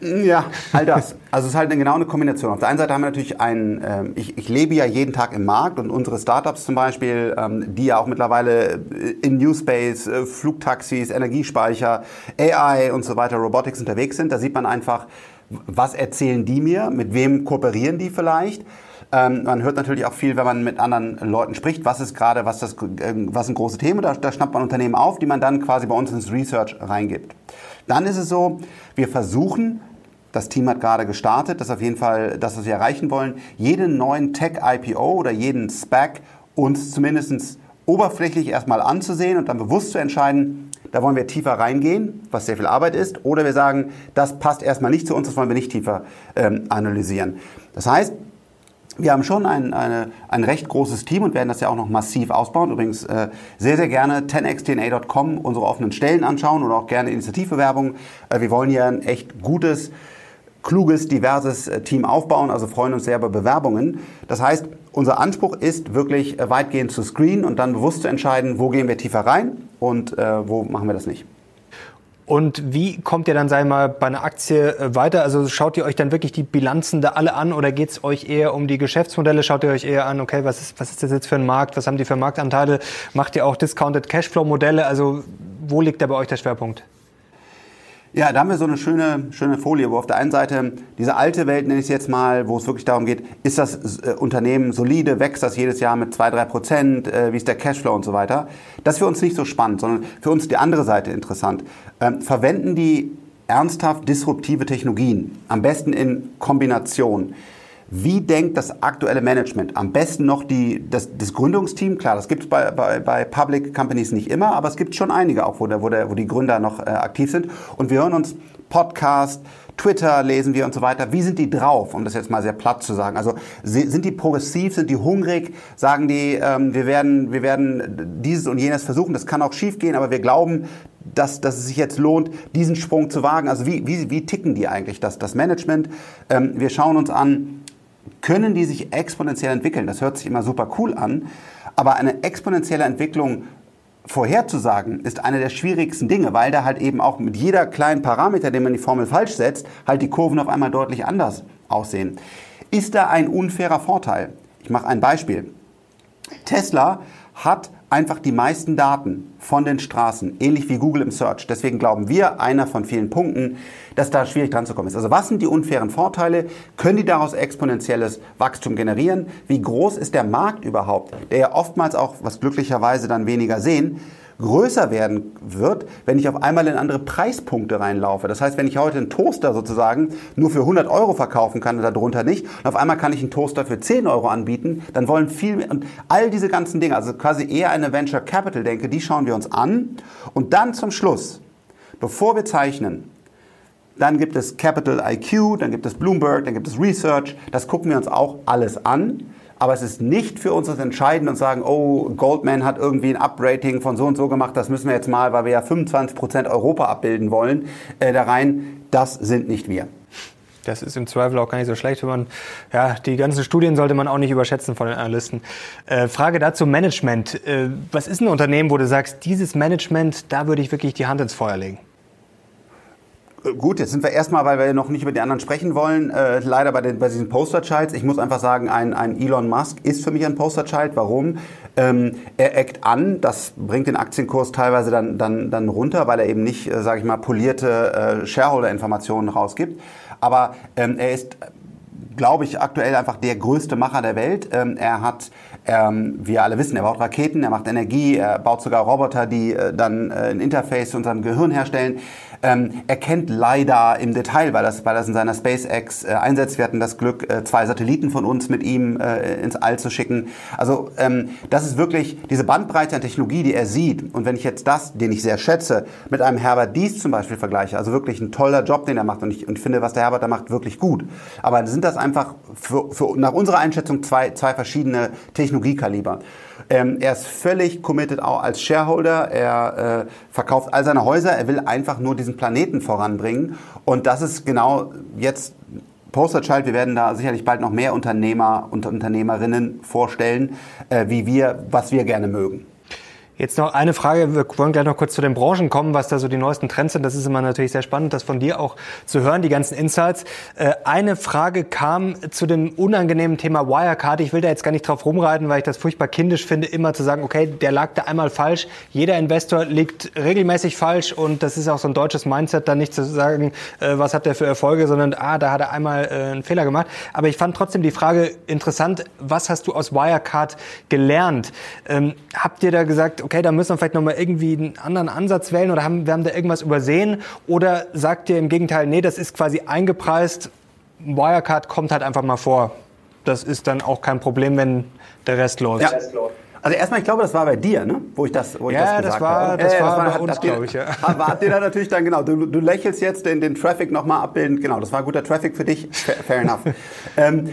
Ja, all das. Also es ist halt eine, genau eine Kombination. Auf der einen Seite haben wir natürlich ein, ähm, ich, ich lebe ja jeden Tag im Markt und unsere Startups zum Beispiel, ähm, die ja auch mittlerweile äh, in New Space, äh, Flugtaxis, Energiespeicher, AI und so weiter, Robotics unterwegs sind, da sieht man einfach, was erzählen die mir, mit wem kooperieren die vielleicht. Ähm, man hört natürlich auch viel, wenn man mit anderen Leuten spricht, was ist gerade, was, das, äh, was sind große Themen. Da, da schnappt man Unternehmen auf, die man dann quasi bei uns ins Research reingibt. Dann ist es so, wir versuchen, das Team hat gerade gestartet, das auf jeden Fall das, was wir erreichen wollen, jeden neuen Tech-IPO oder jeden SPAC uns zumindest oberflächlich erstmal anzusehen und dann bewusst zu entscheiden, da wollen wir tiefer reingehen, was sehr viel Arbeit ist, oder wir sagen, das passt erstmal nicht zu uns, das wollen wir nicht tiefer ähm, analysieren. Das heißt, wir haben schon ein, eine, ein recht großes Team und werden das ja auch noch massiv ausbauen. Übrigens äh, sehr, sehr gerne 10xdna.com unsere offenen Stellen anschauen oder auch gerne Initiativbewerbungen. Äh, wir wollen hier ein echt gutes, kluges, diverses äh, Team aufbauen, also freuen uns sehr über Bewerbungen. Das heißt, unser Anspruch ist wirklich äh, weitgehend zu screenen und dann bewusst zu entscheiden, wo gehen wir tiefer rein und äh, wo machen wir das nicht. Und wie kommt ihr dann, sei mal, bei einer Aktie äh, weiter? Also schaut ihr euch dann wirklich die Bilanzen da alle an oder geht es euch eher um die Geschäftsmodelle? Schaut ihr euch eher an, okay, was ist, was ist das jetzt für ein Markt? Was haben die für Marktanteile? Macht ihr auch Discounted Cashflow-Modelle? Also wo liegt da bei euch der Schwerpunkt? Ja, da haben wir so eine schöne, schöne Folie, wo auf der einen Seite diese alte Welt, nenne ich es jetzt mal, wo es wirklich darum geht, ist das äh, Unternehmen solide, wächst das jedes Jahr mit zwei drei Prozent, äh, wie ist der Cashflow und so weiter. Das ist für uns nicht so spannend, sondern für uns die andere Seite interessant. Ähm, verwenden die ernsthaft disruptive Technologien, am besten in Kombination. Wie denkt das aktuelle Management? Am besten noch die, das, das Gründungsteam. Klar, das gibt es bei, bei, bei Public Companies nicht immer, aber es gibt schon einige auch, wo, der, wo, der, wo die Gründer noch äh, aktiv sind. Und wir hören uns Podcast, Twitter lesen wir und so weiter. Wie sind die drauf, um das jetzt mal sehr platt zu sagen? Also sind die progressiv, sind die hungrig? Sagen die, ähm, wir, werden, wir werden dieses und jenes versuchen. Das kann auch schief gehen, aber wir glauben, dass, dass es sich jetzt lohnt, diesen Sprung zu wagen. Also wie, wie, wie ticken die eigentlich, das, das Management? Ähm, wir schauen uns an, können die sich exponentiell entwickeln. Das hört sich immer super cool an, aber eine exponentielle Entwicklung vorherzusagen ist eine der schwierigsten Dinge, weil da halt eben auch mit jeder kleinen Parameter, den man die Formel falsch setzt, halt die Kurven auf einmal deutlich anders aussehen. Ist da ein unfairer Vorteil? Ich mache ein Beispiel. Tesla hat einfach die meisten Daten von den Straßen, ähnlich wie Google im Search. Deswegen glauben wir, einer von vielen Punkten, dass da schwierig dran zu kommen ist. Also was sind die unfairen Vorteile? Können die daraus exponentielles Wachstum generieren? Wie groß ist der Markt überhaupt, der ja oftmals auch, was glücklicherweise dann weniger sehen, größer werden wird, wenn ich auf einmal in andere Preispunkte reinlaufe. Das heißt, wenn ich heute einen Toaster sozusagen nur für 100 Euro verkaufen kann und darunter nicht, und auf einmal kann ich einen Toaster für 10 Euro anbieten, dann wollen viel mehr, und all diese ganzen Dinge, also quasi eher eine Venture Capital denke, die schauen wir uns an und dann zum Schluss, bevor wir zeichnen, dann gibt es Capital IQ, dann gibt es Bloomberg, dann gibt es Research. Das gucken wir uns auch alles an. Aber es ist nicht für uns das Entscheidende und sagen, oh, Goldman hat irgendwie ein Uprating von so und so gemacht, das müssen wir jetzt mal, weil wir ja 25% Europa abbilden wollen, äh, da rein. Das sind nicht wir. Das ist im Zweifel auch gar nicht so schlecht, wenn man, ja, die ganzen Studien sollte man auch nicht überschätzen von den Analysten. Äh, Frage dazu Management. Äh, was ist ein Unternehmen, wo du sagst, dieses Management, da würde ich wirklich die Hand ins Feuer legen? Gut, jetzt sind wir erstmal, weil wir noch nicht über die anderen sprechen wollen, äh, leider bei, den, bei diesen Posterchilds. Ich muss einfach sagen, ein, ein Elon Musk ist für mich ein Posterchild. Warum? Ähm, er eckt an, das bringt den Aktienkurs teilweise dann, dann, dann runter, weil er eben nicht, äh, sage ich mal, polierte äh, Shareholder-Informationen rausgibt. Aber ähm, er ist glaube ich, aktuell einfach der größte Macher der Welt. Ähm, er hat, ähm, wir alle wissen, er baut Raketen, er macht Energie, er baut sogar Roboter, die äh, dann äh, ein Interface zu unserem Gehirn herstellen. Ähm, er kennt leider im Detail, weil das, weil das in seiner SpaceX äh, einsetzt. Wir hatten das Glück, äh, zwei Satelliten von uns mit ihm äh, ins All zu schicken. Also ähm, das ist wirklich diese Bandbreite an Technologie, die er sieht. Und wenn ich jetzt das, den ich sehr schätze, mit einem Herbert Dies zum Beispiel vergleiche, also wirklich ein toller Job, den er macht und ich, und ich finde, was der Herbert da macht, wirklich gut. Aber sind das einfach für, für, nach unserer Einschätzung zwei, zwei verschiedene Technologiekaliber. Ähm, er ist völlig committed auch als Shareholder. Er äh, verkauft all seine Häuser. Er will einfach nur diesen Planeten voranbringen. Und das ist genau jetzt Posterchild. Wir werden da sicherlich bald noch mehr Unternehmer und Unternehmerinnen vorstellen, äh, wie wir, was wir gerne mögen. Jetzt noch eine Frage. Wir wollen gleich noch kurz zu den Branchen kommen, was da so die neuesten Trends sind. Das ist immer natürlich sehr spannend, das von dir auch zu hören, die ganzen Insights. Äh, eine Frage kam zu dem unangenehmen Thema Wirecard. Ich will da jetzt gar nicht drauf rumreiten, weil ich das furchtbar kindisch finde, immer zu sagen, okay, der lag da einmal falsch. Jeder Investor liegt regelmäßig falsch und das ist auch so ein deutsches Mindset, dann nicht zu sagen, äh, was hat der für Erfolge, sondern, ah, da hat er einmal äh, einen Fehler gemacht. Aber ich fand trotzdem die Frage interessant, was hast du aus Wirecard gelernt? Ähm, habt ihr da gesagt, okay, da müssen wir vielleicht nochmal irgendwie einen anderen Ansatz wählen oder haben, wir haben da irgendwas übersehen? Oder sagt ihr im Gegenteil, nee, das ist quasi eingepreist, Wirecard kommt halt einfach mal vor. Das ist dann auch kein Problem, wenn der Rest läuft. Ja. Also erstmal, ich glaube, das war bei dir, ne? wo ich das, wo ich ja, das gesagt das war, habe. Das äh, war, das war bei uns, glaube ich. Ja. Aber habt ihr da natürlich dann, genau, du, du lächelst jetzt den, den Traffic nochmal abbilden. Genau, das war guter Traffic für dich. Fair, fair enough. ähm,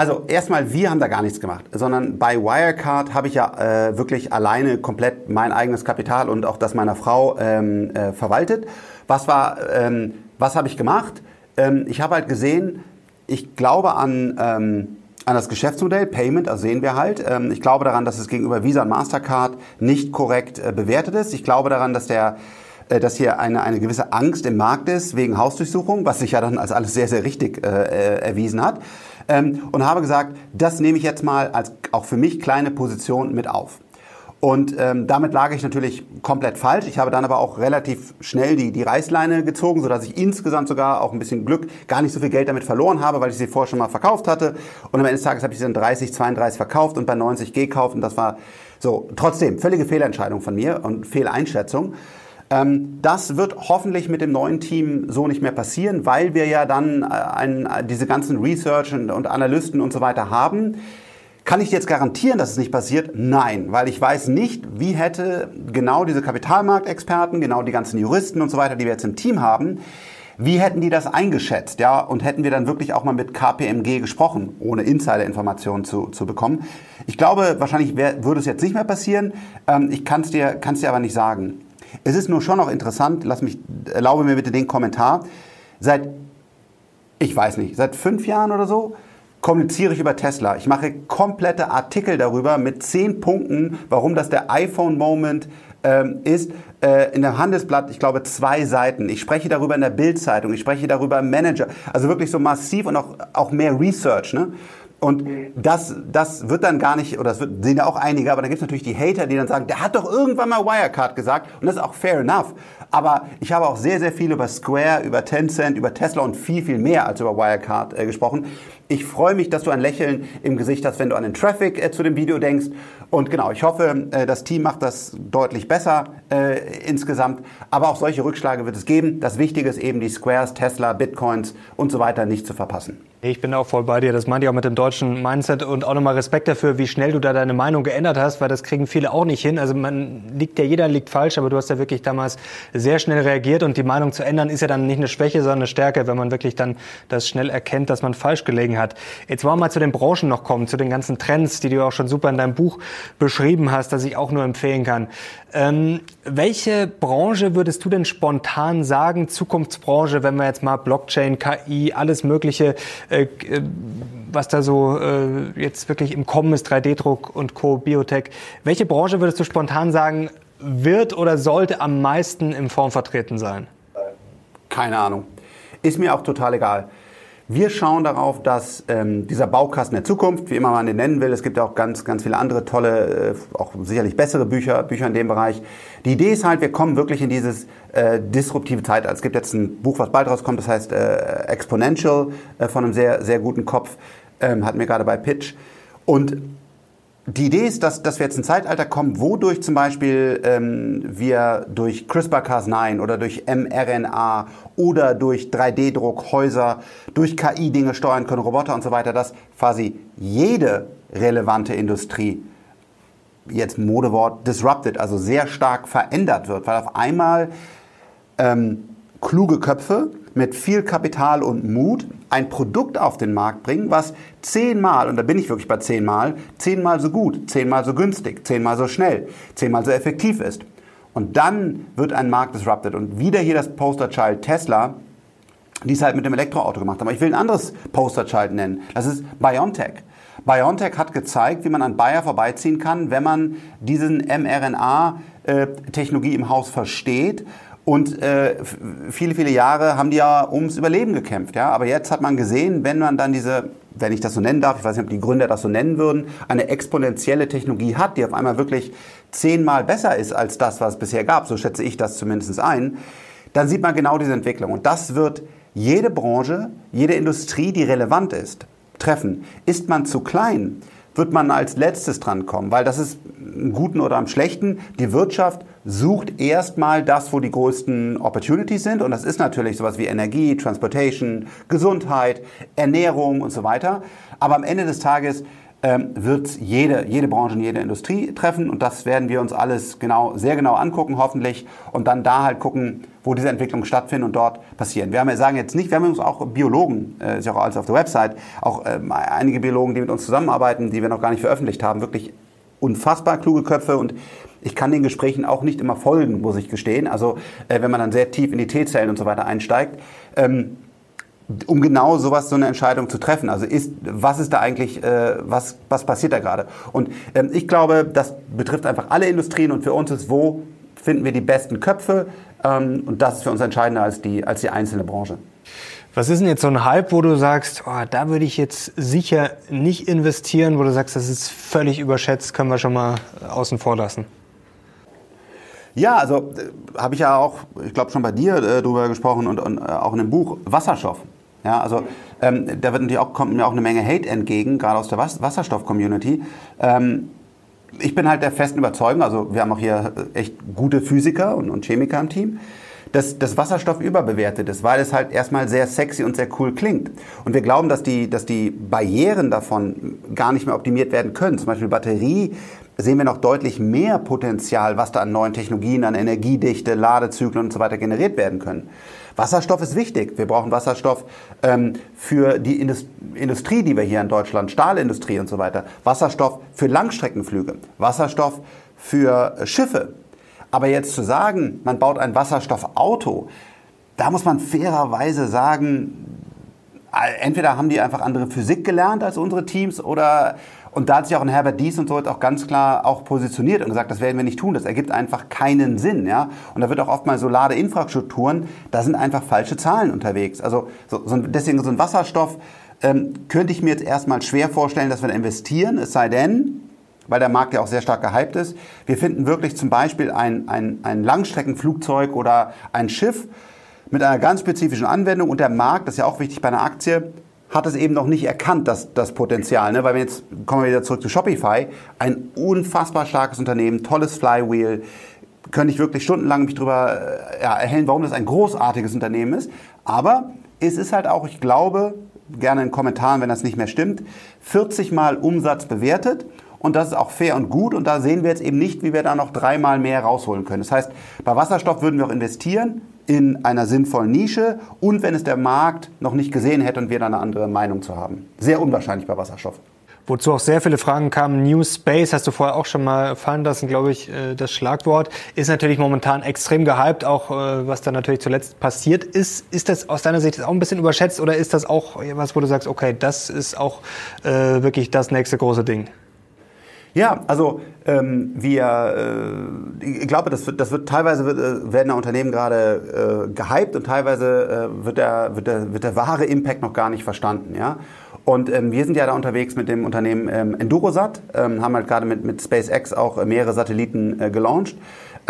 also erstmal, wir haben da gar nichts gemacht, sondern bei Wirecard habe ich ja äh, wirklich alleine komplett mein eigenes Kapital und auch das meiner Frau ähm, äh, verwaltet. Was war, ähm, was habe ich gemacht? Ähm, ich habe halt gesehen, ich glaube an ähm, an das Geschäftsmodell, Payment, also sehen wir halt. Ähm, ich glaube daran, dass es gegenüber Visa und Mastercard nicht korrekt äh, bewertet ist. Ich glaube daran, dass der äh, dass hier eine, eine gewisse Angst im Markt ist wegen Hausdurchsuchung, was sich ja dann als alles sehr, sehr richtig äh, äh erwiesen hat ähm, und habe gesagt, das nehme ich jetzt mal als auch für mich kleine Position mit auf. Und ähm, damit lag ich natürlich komplett falsch. Ich habe dann aber auch relativ schnell die, die Reißleine gezogen, sodass ich insgesamt sogar auch ein bisschen Glück gar nicht so viel Geld damit verloren habe, weil ich sie vorher schon mal verkauft hatte. Und am Ende des Tages habe ich sie dann 30, 32 verkauft und bei 90 gekauft. Und das war so trotzdem völlige Fehlentscheidung von mir und Fehleinschätzung. Ähm, das wird hoffentlich mit dem neuen Team so nicht mehr passieren, weil wir ja dann äh, ein, diese ganzen Research und, und Analysten und so weiter haben. Kann ich jetzt garantieren, dass es nicht passiert? Nein, weil ich weiß nicht, wie hätte genau diese Kapitalmarktexperten, genau die ganzen Juristen und so weiter, die wir jetzt im Team haben, wie hätten die das eingeschätzt? Ja, und hätten wir dann wirklich auch mal mit KPMG gesprochen, ohne Insider-Informationen zu, zu bekommen? Ich glaube, wahrscheinlich wär, würde es jetzt nicht mehr passieren. Ähm, ich kann es dir, dir aber nicht sagen. Es ist nur schon noch interessant, lass mich, erlaube mir bitte den Kommentar. Seit, ich weiß nicht, seit fünf Jahren oder so kommuniziere ich über Tesla. Ich mache komplette Artikel darüber mit zehn Punkten, warum das der iPhone-Moment ähm, ist. Äh, in dem Handelsblatt, ich glaube, zwei Seiten. Ich spreche darüber in der Bildzeitung, ich spreche darüber im Manager. Also wirklich so massiv und auch, auch mehr Research. Ne? Und das, das wird dann gar nicht, oder das wird, sehen ja auch einige, aber dann gibt es natürlich die Hater, die dann sagen, der hat doch irgendwann mal Wirecard gesagt. Und das ist auch fair enough. Aber ich habe auch sehr, sehr viel über Square, über Tencent, über Tesla und viel, viel mehr als über Wirecard äh, gesprochen. Ich freue mich, dass du ein Lächeln im Gesicht hast, wenn du an den Traffic äh, zu dem Video denkst. Und genau, ich hoffe, äh, das Team macht das deutlich besser äh, insgesamt. Aber auch solche Rückschläge wird es geben. Das Wichtige ist eben, die Squares, Tesla, Bitcoins und so weiter nicht zu verpassen. Ich bin auch voll bei dir. Das meinte ich auch mit dem deutschen Mindset und auch nochmal Respekt dafür, wie schnell du da deine Meinung geändert hast, weil das kriegen viele auch nicht hin. Also man liegt ja, jeder liegt falsch, aber du hast ja wirklich damals sehr schnell reagiert und die Meinung zu ändern ist ja dann nicht eine Schwäche, sondern eine Stärke, wenn man wirklich dann das schnell erkennt, dass man falsch gelegen hat. Jetzt wollen wir mal zu den Branchen noch kommen, zu den ganzen Trends, die du auch schon super in deinem Buch beschrieben hast, das ich auch nur empfehlen kann. Ähm, welche Branche würdest du denn spontan sagen, Zukunftsbranche, wenn wir jetzt mal Blockchain, KI, alles Mögliche äh, äh, was da so äh, jetzt wirklich im Kommen ist, 3D-Druck und Co., Biotech. Welche Branche würdest du spontan sagen, wird oder sollte am meisten im Fonds vertreten sein? Keine Ahnung. Ist mir auch total egal. Wir schauen darauf, dass ähm, dieser Baukasten der Zukunft, wie immer man den nennen will, es gibt auch ganz, ganz viele andere tolle, äh, auch sicherlich bessere Bücher, Bücher in dem Bereich. Die Idee ist halt, wir kommen wirklich in dieses äh, disruptive Zeitalter. Es gibt jetzt ein Buch, was bald rauskommt, das heißt äh, Exponential äh, von einem sehr, sehr guten Kopf, ähm, hatten wir gerade bei Pitch. Und die Idee ist, dass, dass wir jetzt ein Zeitalter kommen, wodurch zum Beispiel ähm, wir durch CRISPR-Cas9 oder durch mRNA oder durch 3D-Druck Häuser, durch KI Dinge steuern können, Roboter und so weiter, dass quasi jede relevante Industrie, jetzt Modewort, disrupted, also sehr stark verändert wird, weil auf einmal ähm, kluge Köpfe mit viel Kapital und Mut ein Produkt auf den Markt bringen, was zehnmal, und da bin ich wirklich bei zehnmal, zehnmal so gut, zehnmal so günstig, zehnmal so schnell, zehnmal so effektiv ist. Und dann wird ein Markt disrupted. Und wieder hier das Posterchild Tesla, die es halt mit dem Elektroauto gemacht haben. Aber ich will ein anderes Posterchild nennen. Das ist BioNTech. BioNTech hat gezeigt, wie man an Bayer vorbeiziehen kann, wenn man diesen mRNA-Technologie äh, im Haus versteht und äh, viele, viele Jahre haben die ja ums Überleben gekämpft. Ja? Aber jetzt hat man gesehen, wenn man dann diese, wenn ich das so nennen darf, ich weiß nicht, ob die Gründer das so nennen würden, eine exponentielle Technologie hat, die auf einmal wirklich zehnmal besser ist als das, was es bisher gab, so schätze ich das zumindest ein, dann sieht man genau diese Entwicklung. Und das wird jede Branche, jede Industrie, die relevant ist, treffen. Ist man zu klein, wird man als letztes drankommen, weil das ist im Guten oder am Schlechten. Die Wirtschaft sucht erstmal das, wo die größten Opportunities sind. Und das ist natürlich sowas wie Energie, Transportation, Gesundheit, Ernährung und so weiter. Aber am Ende des Tages ähm, wird jede, jede Branche und jede Industrie treffen. Und das werden wir uns alles genau, sehr genau angucken, hoffentlich. Und dann da halt gucken, wo diese Entwicklungen stattfinden und dort passieren. Wir haben, sagen jetzt nicht, wir haben uns auch Biologen, äh, ist ja auch alles auf der Website, auch ähm, einige Biologen, die mit uns zusammenarbeiten, die wir noch gar nicht veröffentlicht haben, wirklich unfassbar kluge Köpfe und ich kann den Gesprächen auch nicht immer folgen, muss ich gestehen. Also äh, wenn man dann sehr tief in die T-Zellen und so weiter einsteigt. Ähm, um genau sowas, so eine Entscheidung zu treffen. Also ist, was ist da eigentlich, äh, was, was passiert da gerade? Und ähm, ich glaube, das betrifft einfach alle Industrien und für uns ist, wo finden wir die besten Köpfe? Ähm, und das ist für uns entscheidender als die, als die einzelne Branche. Was ist denn jetzt so ein Hype, wo du sagst, oh, da würde ich jetzt sicher nicht investieren, wo du sagst, das ist völlig überschätzt, können wir schon mal außen vor lassen? Ja, also äh, habe ich ja auch, ich glaube schon bei dir äh, drüber gesprochen und, und äh, auch in dem Buch Wasserstoff. Ja, also ähm, da wird natürlich auch, kommt mir auch eine Menge Hate entgegen, gerade aus der Was Wasserstoff-Community. Ähm, ich bin halt der festen Überzeugung, also wir haben auch hier echt gute Physiker und, und Chemiker im Team, dass das Wasserstoff überbewertet ist, weil es halt erstmal sehr sexy und sehr cool klingt. Und wir glauben, dass die, dass die Barrieren davon gar nicht mehr optimiert werden können. Zum Beispiel Batterie sehen wir noch deutlich mehr Potenzial, was da an neuen Technologien, an Energiedichte, Ladezyklen und so weiter generiert werden können. Wasserstoff ist wichtig. Wir brauchen Wasserstoff ähm, für die Indust Industrie, die wir hier in Deutschland, Stahlindustrie und so weiter. Wasserstoff für Langstreckenflüge. Wasserstoff für Schiffe. Aber jetzt zu sagen, man baut ein Wasserstoffauto, da muss man fairerweise sagen, entweder haben die einfach andere Physik gelernt als unsere Teams oder und da hat sich auch ein Herbert Dies und so jetzt auch ganz klar auch positioniert und gesagt, das werden wir nicht tun. Das ergibt einfach keinen Sinn. Ja? Und da wird auch oft mal so Ladeinfrastrukturen, da sind einfach falsche Zahlen unterwegs. Also so, so, deswegen so ein Wasserstoff ähm, könnte ich mir jetzt erstmal schwer vorstellen, dass wir da investieren, es sei denn, weil der Markt ja auch sehr stark gehypt ist, wir finden wirklich zum Beispiel ein, ein, ein Langstreckenflugzeug oder ein Schiff mit einer ganz spezifischen Anwendung und der Markt, das ist ja auch wichtig bei einer Aktie, hat es eben noch nicht erkannt, das, das Potenzial. Ne? Weil wir jetzt kommen wir wieder zurück zu Shopify, ein unfassbar starkes Unternehmen, tolles Flywheel. Könnte ich wirklich stundenlang mich darüber äh, ja, erhellen, warum das ein großartiges Unternehmen ist. Aber es ist halt auch, ich glaube, gerne in Kommentaren, wenn das nicht mehr stimmt, 40 Mal Umsatz bewertet. Und das ist auch fair und gut. Und da sehen wir jetzt eben nicht, wie wir da noch dreimal mehr rausholen können. Das heißt, bei Wasserstoff würden wir auch investieren in einer sinnvollen Nische und wenn es der Markt noch nicht gesehen hätte und wir da eine andere Meinung zu haben. Sehr unwahrscheinlich bei Wasserstoff. Wozu auch sehr viele Fragen kamen. New Space, hast du vorher auch schon mal fallen lassen, glaube ich, äh, das Schlagwort, ist natürlich momentan extrem gehypt, auch äh, was da natürlich zuletzt passiert ist. Ist das aus deiner Sicht auch ein bisschen überschätzt oder ist das auch was, wo du sagst, okay, das ist auch äh, wirklich das nächste große Ding? Ja, also ähm, wir, äh, ich glaube, das wird, das wird teilweise wird, äh, werden Unternehmen gerade äh, gehypt und teilweise äh, wird, der, wird, der, wird der wahre Impact noch gar nicht verstanden. Ja? Und ähm, wir sind ja da unterwegs mit dem Unternehmen ähm, Endurosat, ähm, haben halt gerade mit, mit SpaceX auch mehrere Satelliten äh, gelauncht.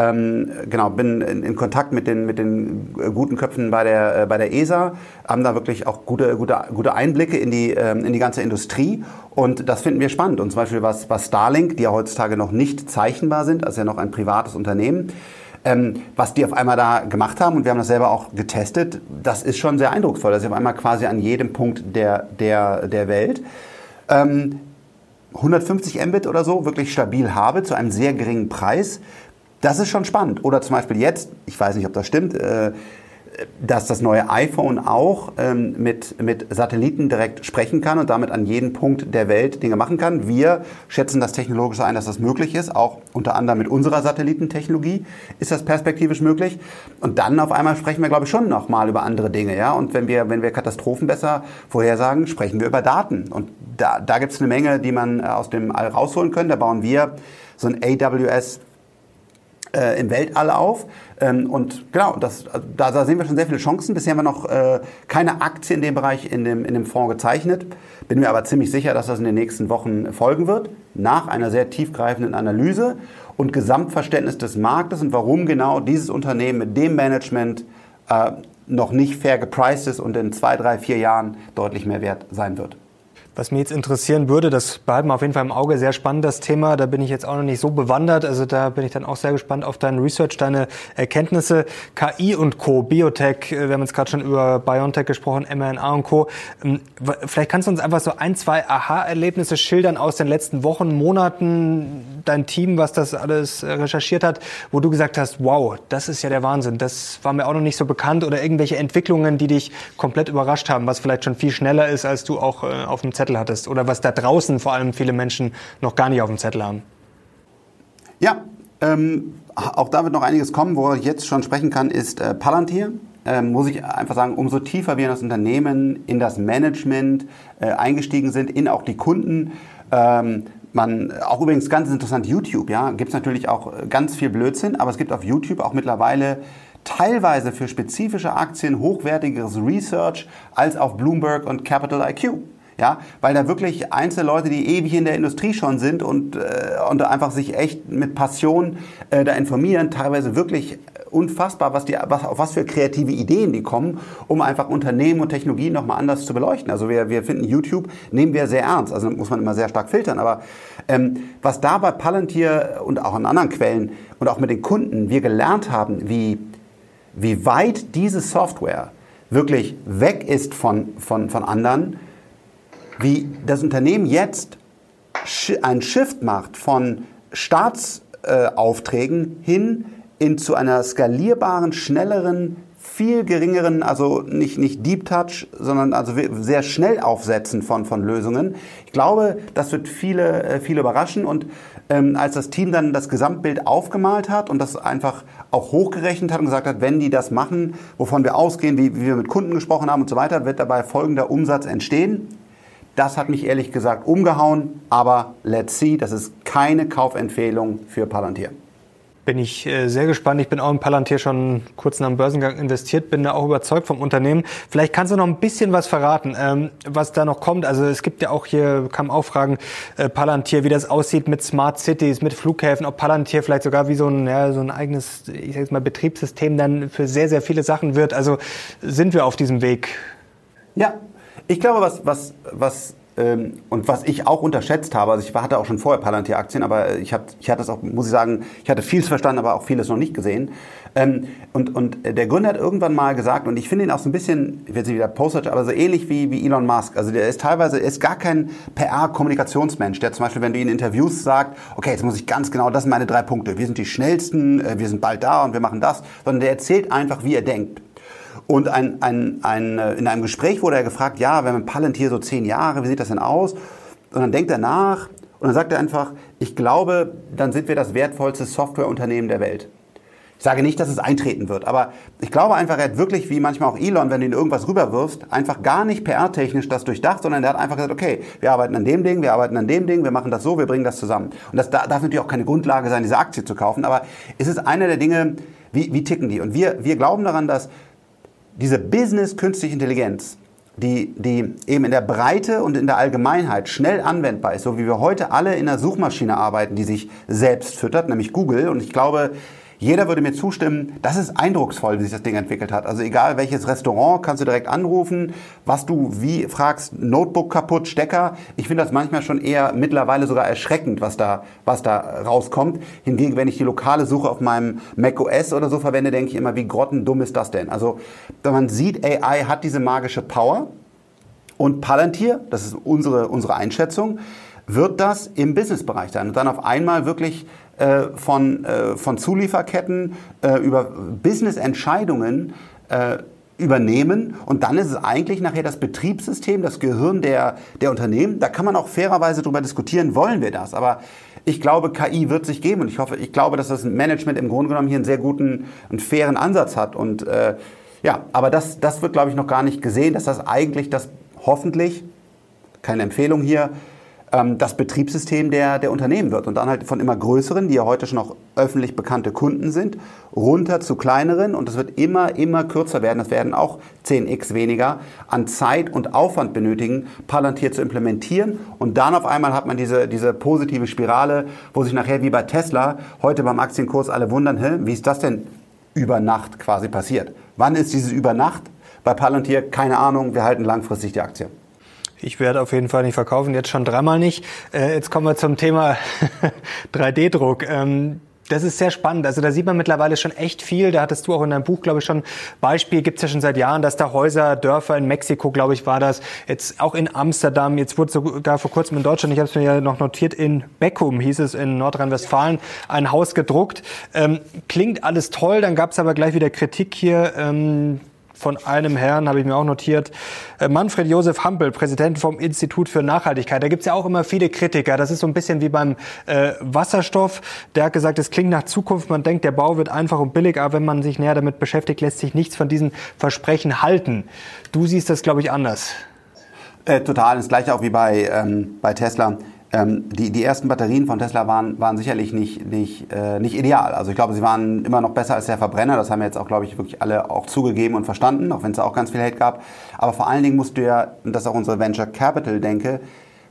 Ähm, genau, bin in, in, Kontakt mit den, mit den guten Köpfen bei der, äh, bei der ESA, haben da wirklich auch gute, gute, gute Einblicke in die, ähm, in die ganze Industrie und das finden wir spannend. Und zum Beispiel was, was Starlink, die ja heutzutage noch nicht zeichnbar sind, also ja noch ein privates Unternehmen, ähm, was die auf einmal da gemacht haben, und wir haben das selber auch getestet, das ist schon sehr eindrucksvoll. Das ist auf einmal quasi an jedem Punkt der, der, der Welt. Ähm, 150 Mbit oder so wirklich stabil habe zu einem sehr geringen Preis. Das ist schon spannend. Oder zum Beispiel jetzt, ich weiß nicht, ob das stimmt, äh, dass das neue iPhone auch ähm, mit, mit Satelliten direkt sprechen kann und damit an jeden Punkt der Welt Dinge machen kann. Wir schätzen das technologisch ein, dass das möglich ist. Auch unter anderem mit unserer Satellitentechnologie ist das perspektivisch möglich. Und dann auf einmal sprechen wir, glaube ich, schon nochmal über andere Dinge. Ja? Und wenn wir, wenn wir Katastrophen besser vorhersagen, sprechen wir über Daten. Und da, da gibt es eine Menge, die man äh, aus dem All rausholen können. Da bauen wir so ein AWS äh, im Weltall auf. Ähm, und genau, das, da, da, sehen wir schon sehr viele Chancen. Bisher haben wir noch äh, keine Aktie in dem Bereich in dem, in dem Fonds gezeichnet. Bin mir aber ziemlich sicher, dass das in den nächsten Wochen folgen wird, nach einer sehr tiefgreifenden Analyse und Gesamtverständnis des Marktes und warum genau dieses Unternehmen mit dem Management äh, noch nicht fair gepriced ist und in zwei, drei, vier Jahren deutlich mehr wert sein wird. Was mir jetzt interessieren würde, das behalten wir auf jeden Fall im Auge, sehr spannend das Thema. Da bin ich jetzt auch noch nicht so bewandert. Also da bin ich dann auch sehr gespannt auf deinen Research, deine Erkenntnisse. KI und Co., Biotech, äh, wir haben jetzt gerade schon über BioNTech gesprochen, mRNA und Co. Ähm, vielleicht kannst du uns einfach so ein, zwei Aha-Erlebnisse schildern aus den letzten Wochen, Monaten, dein Team, was das alles recherchiert hat, wo du gesagt hast, wow, das ist ja der Wahnsinn. Das war mir auch noch nicht so bekannt oder irgendwelche Entwicklungen, die dich komplett überrascht haben, was vielleicht schon viel schneller ist, als du auch äh, auf dem Zettel hattest oder was da draußen vor allem viele Menschen noch gar nicht auf dem Zettel haben? Ja, ähm, auch da wird noch einiges kommen. Worüber ich jetzt schon sprechen kann, ist äh, Palantir. Ähm, muss ich einfach sagen, umso tiefer wir in das Unternehmen, in das Management äh, eingestiegen sind, in auch die Kunden. Ähm, man, auch übrigens ganz interessant, YouTube, ja, gibt es natürlich auch ganz viel Blödsinn, aber es gibt auf YouTube auch mittlerweile teilweise für spezifische Aktien hochwertigeres Research als auf Bloomberg und Capital IQ. Ja, weil da wirklich einzelne Leute, die ewig in der Industrie schon sind und, äh, und einfach sich echt mit Passion äh, da informieren, teilweise wirklich unfassbar, was die, was, auf was für kreative Ideen die kommen, um einfach Unternehmen und Technologien nochmal anders zu beleuchten. Also wir, wir finden YouTube, nehmen wir sehr ernst, also muss man immer sehr stark filtern, aber ähm, was da bei Palantir und auch in anderen Quellen und auch mit den Kunden wir gelernt haben, wie, wie weit diese Software wirklich weg ist von, von, von anderen, wie das Unternehmen jetzt ein Shift macht von Staatsaufträgen hin in zu einer skalierbaren, schnelleren, viel geringeren, also nicht, nicht Deep Touch, sondern also sehr schnell aufsetzen von, von Lösungen. Ich glaube, das wird viele, äh, viele überraschen und ähm, als das Team dann das Gesamtbild aufgemalt hat und das einfach auch hochgerechnet hat und gesagt hat, wenn die das machen, wovon wir ausgehen, wie, wie wir mit Kunden gesprochen haben und so weiter, wird dabei folgender Umsatz entstehen. Das hat mich ehrlich gesagt umgehauen, aber let's see, das ist keine Kaufempfehlung für Palantir. Bin ich äh, sehr gespannt. Ich bin auch in Palantir schon kurz nach dem Börsengang investiert, bin da auch überzeugt vom Unternehmen. Vielleicht kannst du noch ein bisschen was verraten, ähm, was da noch kommt. Also es gibt ja auch hier, kamen auch Fragen, äh, Palantir, wie das aussieht mit Smart Cities, mit Flughäfen, ob Palantir vielleicht sogar wie so ein, ja, so ein eigenes, ich sag jetzt mal, Betriebssystem dann für sehr, sehr viele Sachen wird. Also sind wir auf diesem Weg? Ja, ich glaube, was, was, was ähm, und was ich auch unterschätzt habe, also ich hatte auch schon vorher Palantir-Aktien, aber ich, hab, ich hatte es auch, muss ich sagen, ich hatte vieles verstanden, aber auch vieles noch nicht gesehen. Ähm, und, und der Gründer hat irgendwann mal gesagt, und ich finde ihn auch so ein bisschen, ich will nicht wieder Poster, aber so ähnlich wie, wie Elon Musk. Also der ist teilweise, ist gar kein PR-Kommunikationsmensch, der zum Beispiel, wenn du ihn in Interviews sagt, okay, jetzt muss ich ganz genau, das sind meine drei Punkte. Wir sind die schnellsten, äh, wir sind bald da und wir machen das, sondern der erzählt einfach, wie er denkt. Und ein, ein, ein, in einem Gespräch wurde er gefragt, ja, wir haben Palantir so zehn Jahre, wie sieht das denn aus? Und dann denkt er nach und dann sagt er einfach, ich glaube, dann sind wir das wertvollste Softwareunternehmen der Welt. Ich sage nicht, dass es eintreten wird, aber ich glaube einfach, er hat wirklich, wie manchmal auch Elon, wenn du ihn irgendwas rüberwirfst, einfach gar nicht PR-technisch das durchdacht, sondern er hat einfach gesagt, okay, wir arbeiten an dem Ding, wir arbeiten an dem Ding, wir machen das so, wir bringen das zusammen. Und das darf natürlich auch keine Grundlage sein, diese Aktie zu kaufen, aber es ist einer der Dinge, wie, wie ticken die? Und wir, wir glauben daran, dass diese Business künstliche Intelligenz, die, die eben in der Breite und in der Allgemeinheit schnell anwendbar ist, so wie wir heute alle in einer Suchmaschine arbeiten, die sich selbst füttert, nämlich Google. Und ich glaube, jeder würde mir zustimmen, das ist eindrucksvoll, wie sich das Ding entwickelt hat. Also egal welches Restaurant, kannst du direkt anrufen, was du wie fragst, Notebook kaputt, Stecker. Ich finde das manchmal schon eher mittlerweile sogar erschreckend, was da, was da rauskommt. Hingegen, wenn ich die lokale Suche auf meinem Mac OS oder so verwende, denke ich immer, wie grottendumm ist das denn? Also man sieht, AI hat diese magische Power. Und Palantir, das ist unsere, unsere Einschätzung, wird das im Businessbereich sein und dann auf einmal wirklich von, äh, von Zulieferketten äh, über Business-Entscheidungen äh, übernehmen. Und dann ist es eigentlich nachher das Betriebssystem, das Gehirn der, der Unternehmen. Da kann man auch fairerweise darüber diskutieren, wollen wir das, aber ich glaube, KI wird sich geben. Und ich hoffe, ich glaube, dass das Management im Grunde genommen hier einen sehr guten und fairen Ansatz hat. Und äh, ja, aber das, das wird, glaube ich, noch gar nicht gesehen, dass das eigentlich das hoffentlich, keine Empfehlung hier, ähm, das Betriebssystem der, der Unternehmen wird. Und dann halt von immer größeren, die ja heute schon auch öffentlich bekannte Kunden sind, runter zu kleineren. Und es wird immer, immer kürzer werden. Es werden auch 10x weniger an Zeit und Aufwand benötigen, Palantir zu implementieren. Und dann auf einmal hat man diese, diese positive Spirale, wo sich nachher wie bei Tesla heute beim Aktienkurs alle wundern, Hä, wie ist das denn über Nacht quasi passiert? Wann ist dieses über Nacht? Bei Palantir keine Ahnung, wir halten langfristig die Aktie. Ich werde auf jeden Fall nicht verkaufen, jetzt schon dreimal nicht. Äh, jetzt kommen wir zum Thema 3D-Druck. Ähm, das ist sehr spannend. Also da sieht man mittlerweile schon echt viel. Da hattest du auch in deinem Buch, glaube ich, schon Beispiel. Gibt es ja schon seit Jahren, dass da Häuser, Dörfer in Mexiko, glaube ich, war das. Jetzt auch in Amsterdam. Jetzt wurde sogar vor kurzem in Deutschland, ich habe es mir ja noch notiert, in Beckum hieß es in Nordrhein-Westfalen, ein Haus gedruckt. Ähm, klingt alles toll. Dann gab es aber gleich wieder Kritik hier. Ähm, von einem Herrn, habe ich mir auch notiert, äh, Manfred Josef Hampel, Präsident vom Institut für Nachhaltigkeit. Da gibt's ja auch immer viele Kritiker. Das ist so ein bisschen wie beim äh, Wasserstoff. Der hat gesagt, es klingt nach Zukunft. Man denkt, der Bau wird einfach und billig, aber wenn man sich näher damit beschäftigt, lässt sich nichts von diesen Versprechen halten. Du siehst das, glaube ich, anders. Äh, total. Das gleiche auch wie bei, ähm, bei Tesla. Ähm, die, die ersten Batterien von Tesla waren, waren sicherlich nicht, nicht, äh, nicht ideal. Also ich glaube, sie waren immer noch besser als der Verbrenner. Das haben jetzt auch, glaube ich, wirklich alle auch zugegeben und verstanden, auch wenn es auch ganz viel Hate gab. Aber vor allen Dingen musst du ja, und das ist auch unsere Venture Capital denke,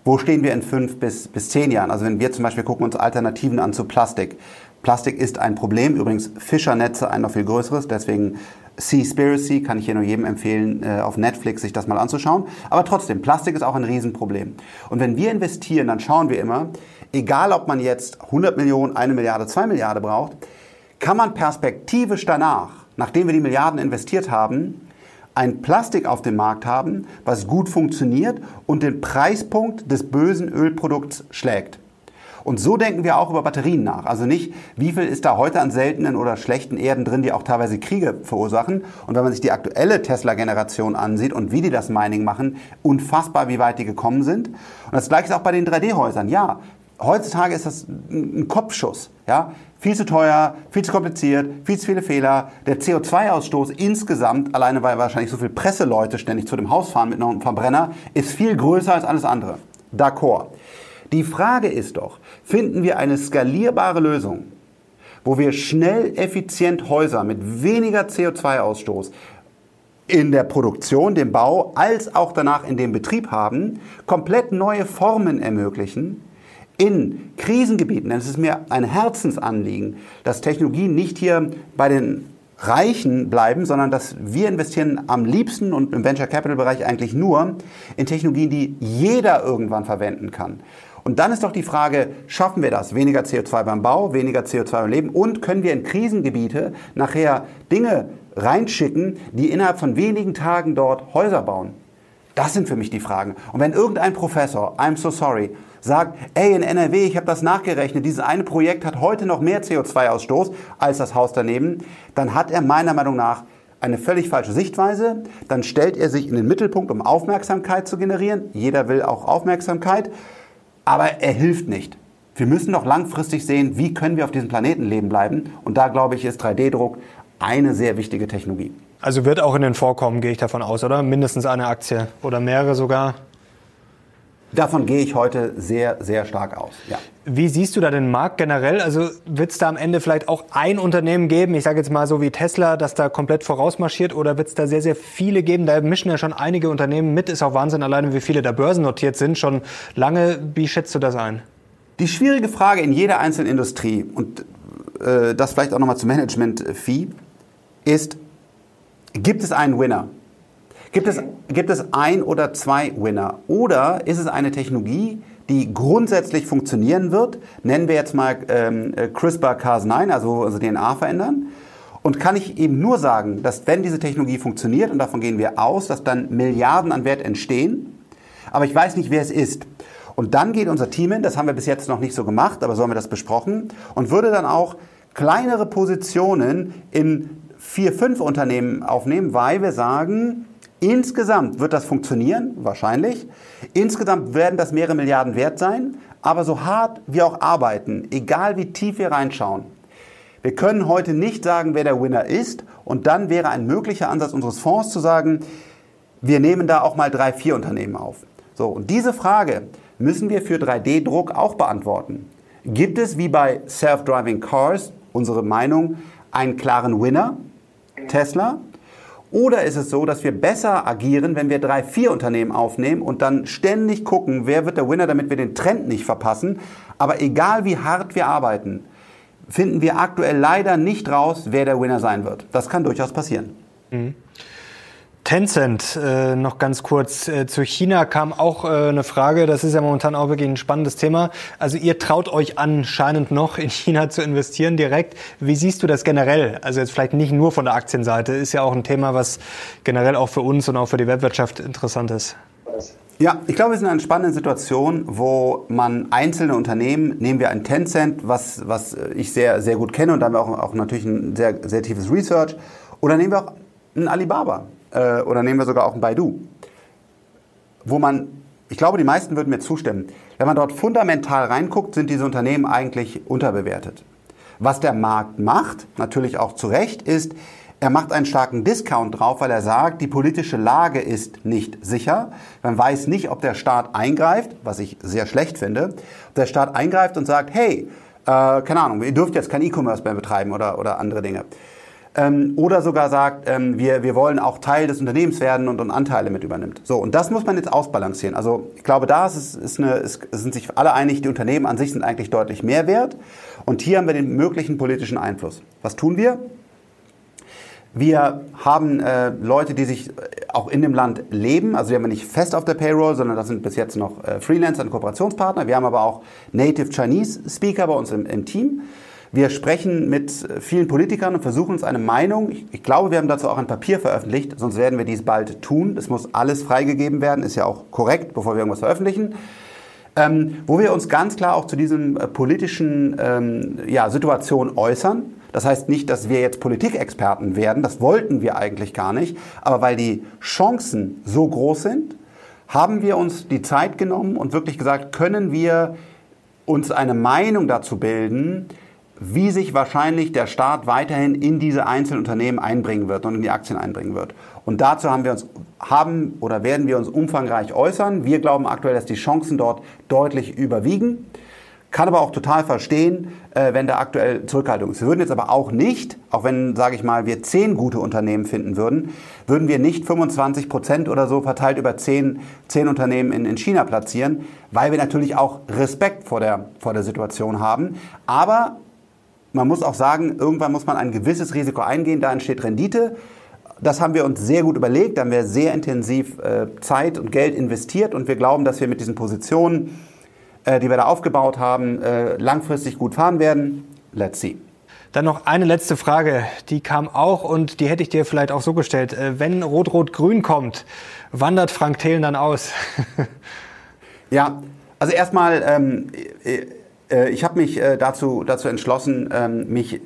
wo stehen wir in fünf bis, bis zehn Jahren? Also wenn wir zum Beispiel gucken uns Alternativen an zu Plastik. Plastik ist ein Problem, übrigens Fischernetze ein noch viel größeres, deswegen Seaspiracy kann ich hier nur jedem empfehlen, äh, auf Netflix sich das mal anzuschauen. Aber trotzdem, Plastik ist auch ein Riesenproblem. Und wenn wir investieren, dann schauen wir immer, egal ob man jetzt 100 Millionen, eine Milliarde, zwei Milliarden braucht, kann man perspektivisch danach, nachdem wir die Milliarden investiert haben, ein Plastik auf dem Markt haben, was gut funktioniert und den Preispunkt des bösen Ölprodukts schlägt. Und so denken wir auch über Batterien nach. Also nicht, wie viel ist da heute an seltenen oder schlechten Erden drin, die auch teilweise Kriege verursachen. Und wenn man sich die aktuelle Tesla-Generation ansieht und wie die das Mining machen, unfassbar, wie weit die gekommen sind. Und das gleiche ist auch bei den 3D-Häusern. Ja, heutzutage ist das ein Kopfschuss. Ja, viel zu teuer, viel zu kompliziert, viel zu viele Fehler. Der CO2-Ausstoß insgesamt, alleine weil wahrscheinlich so viele Presseleute ständig zu dem Haus fahren mit einem Verbrenner, ist viel größer als alles andere. D'accord. Die Frage ist doch, finden wir eine skalierbare Lösung, wo wir schnell, effizient Häuser mit weniger CO2-Ausstoß in der Produktion, dem Bau, als auch danach in dem Betrieb haben, komplett neue Formen ermöglichen, in Krisengebieten, denn es ist mir ein Herzensanliegen, dass Technologien nicht hier bei den Reichen bleiben, sondern dass wir investieren am liebsten und im Venture Capital Bereich eigentlich nur in Technologien, die jeder irgendwann verwenden kann. Und dann ist doch die Frage, schaffen wir das? Weniger CO2 beim Bau, weniger CO2 beim Leben und können wir in Krisengebiete nachher Dinge reinschicken, die innerhalb von wenigen Tagen dort Häuser bauen? Das sind für mich die Fragen. Und wenn irgendein Professor, I'm so sorry, sagt, ey, in NRW, ich habe das nachgerechnet, dieses eine Projekt hat heute noch mehr CO2-Ausstoß als das Haus daneben, dann hat er meiner Meinung nach eine völlig falsche Sichtweise. Dann stellt er sich in den Mittelpunkt, um Aufmerksamkeit zu generieren. Jeder will auch Aufmerksamkeit aber er hilft nicht. wir müssen doch langfristig sehen, wie können wir auf diesem Planeten leben bleiben. Und da, glaube ich, ist 3D-Druck eine sehr wichtige Technologie. Also wird auch in den Vorkommen, gehe ich davon aus, oder? Mindestens eine Aktie oder mehrere sogar? Davon gehe ich heute sehr, sehr stark aus. Ja. Wie siehst du da den Markt generell? Also wird es da am Ende vielleicht auch ein Unternehmen geben, ich sage jetzt mal so wie Tesla, das da komplett vorausmarschiert oder wird es da sehr, sehr viele geben? Da mischen ja schon einige Unternehmen mit. Ist auch Wahnsinn alleine, wie viele da börsennotiert sind. Schon lange. Wie schätzt du das ein? Die schwierige Frage in jeder einzelnen Industrie und äh, das vielleicht auch nochmal zum Management-Fee ist, gibt es einen Winner? Gibt es, gibt es ein oder zwei Winner? Oder ist es eine Technologie, die grundsätzlich funktionieren wird? Nennen wir jetzt mal ähm, CRISPR-Cas9, also also DNA verändern. Und kann ich eben nur sagen, dass wenn diese Technologie funktioniert, und davon gehen wir aus, dass dann Milliarden an Wert entstehen, aber ich weiß nicht, wer es ist. Und dann geht unser Team hin, das haben wir bis jetzt noch nicht so gemacht, aber so haben wir das besprochen, und würde dann auch kleinere Positionen in vier, fünf Unternehmen aufnehmen, weil wir sagen, Insgesamt wird das funktionieren, wahrscheinlich. Insgesamt werden das mehrere Milliarden wert sein. Aber so hart wir auch arbeiten, egal wie tief wir reinschauen, wir können heute nicht sagen, wer der Winner ist. Und dann wäre ein möglicher Ansatz unseres Fonds zu sagen, wir nehmen da auch mal drei, vier Unternehmen auf. So, und diese Frage müssen wir für 3D-Druck auch beantworten. Gibt es wie bei Self-Driving Cars, unsere Meinung, einen klaren Winner, Tesla? Oder ist es so, dass wir besser agieren, wenn wir drei, vier Unternehmen aufnehmen und dann ständig gucken, wer wird der Winner, damit wir den Trend nicht verpassen. Aber egal wie hart wir arbeiten, finden wir aktuell leider nicht raus, wer der Winner sein wird. Das kann durchaus passieren. Mhm. Tencent, äh, noch ganz kurz. Äh, zu China kam auch äh, eine Frage. Das ist ja momentan auch wirklich ein spannendes Thema. Also ihr traut euch anscheinend noch in China zu investieren direkt. Wie siehst du das generell? Also jetzt vielleicht nicht nur von der Aktienseite. Ist ja auch ein Thema, was generell auch für uns und auch für die Webwirtschaft interessant ist. Ja, ich glaube, wir sind in einer spannenden Situation, wo man einzelne Unternehmen, nehmen wir ein Tencent, was, was ich sehr, sehr gut kenne und da haben wir auch, auch natürlich ein sehr, sehr tiefes Research, oder nehmen wir auch ein Alibaba äh, oder nehmen wir sogar auch ein Baidu, wo man, ich glaube, die meisten würden mir zustimmen, wenn man dort fundamental reinguckt, sind diese Unternehmen eigentlich unterbewertet. Was der Markt macht, natürlich auch zu Recht, ist, er macht einen starken Discount drauf, weil er sagt, die politische Lage ist nicht sicher. Man weiß nicht, ob der Staat eingreift, was ich sehr schlecht finde. Ob der Staat eingreift und sagt, hey, äh, keine Ahnung, ihr dürft jetzt kein E-Commerce mehr betreiben oder, oder andere Dinge ähm, oder sogar sagt, ähm, wir, wir wollen auch Teil des Unternehmens werden und, und Anteile mit übernimmt. So, und das muss man jetzt ausbalancieren. Also ich glaube, da ist, ist eine, ist, sind sich alle einig, die Unternehmen an sich sind eigentlich deutlich mehr wert. Und hier haben wir den möglichen politischen Einfluss. Was tun wir? Wir haben äh, Leute, die sich auch in dem Land leben. Also wir haben nicht fest auf der Payroll, sondern das sind bis jetzt noch äh, Freelancer und Kooperationspartner. Wir haben aber auch Native Chinese Speaker bei uns im, im Team. Wir sprechen mit vielen Politikern und versuchen uns eine Meinung. Ich, ich, glaube, wir haben dazu auch ein Papier veröffentlicht, sonst werden wir dies bald tun. Es muss alles freigegeben werden, ist ja auch korrekt, bevor wir irgendwas veröffentlichen. Ähm, wo wir uns ganz klar auch zu diesen äh, politischen ähm, ja, Situation äußern. Das heißt nicht, dass wir jetzt Politikexperten werden, das wollten wir eigentlich gar nicht, aber weil die Chancen so groß sind, haben wir uns die Zeit genommen und wirklich gesagt, können wir uns eine Meinung dazu bilden, wie sich wahrscheinlich der Staat weiterhin in diese einzelnen Unternehmen einbringen wird und in die Aktien einbringen wird. Und dazu haben wir uns, haben oder werden wir uns umfangreich äußern. Wir glauben aktuell, dass die Chancen dort deutlich überwiegen. Kann aber auch total verstehen, äh, wenn da aktuell Zurückhaltung ist. Wir würden jetzt aber auch nicht, auch wenn, sage ich mal, wir zehn gute Unternehmen finden würden, würden wir nicht 25 Prozent oder so verteilt über zehn, zehn Unternehmen in, in China platzieren, weil wir natürlich auch Respekt vor der, vor der Situation haben. Aber man muss auch sagen, irgendwann muss man ein gewisses Risiko eingehen, da entsteht Rendite. Das haben wir uns sehr gut überlegt, da haben wir sehr intensiv äh, Zeit und Geld investiert und wir glauben, dass wir mit diesen Positionen, äh, die wir da aufgebaut haben, äh, langfristig gut fahren werden. Let's see. Dann noch eine letzte Frage, die kam auch und die hätte ich dir vielleicht auch so gestellt. Äh, wenn Rot-Rot-Grün kommt, wandert Frank Thelen dann aus? ja, also erstmal, ähm, äh, ich habe mich äh, dazu, dazu entschlossen, ähm, mich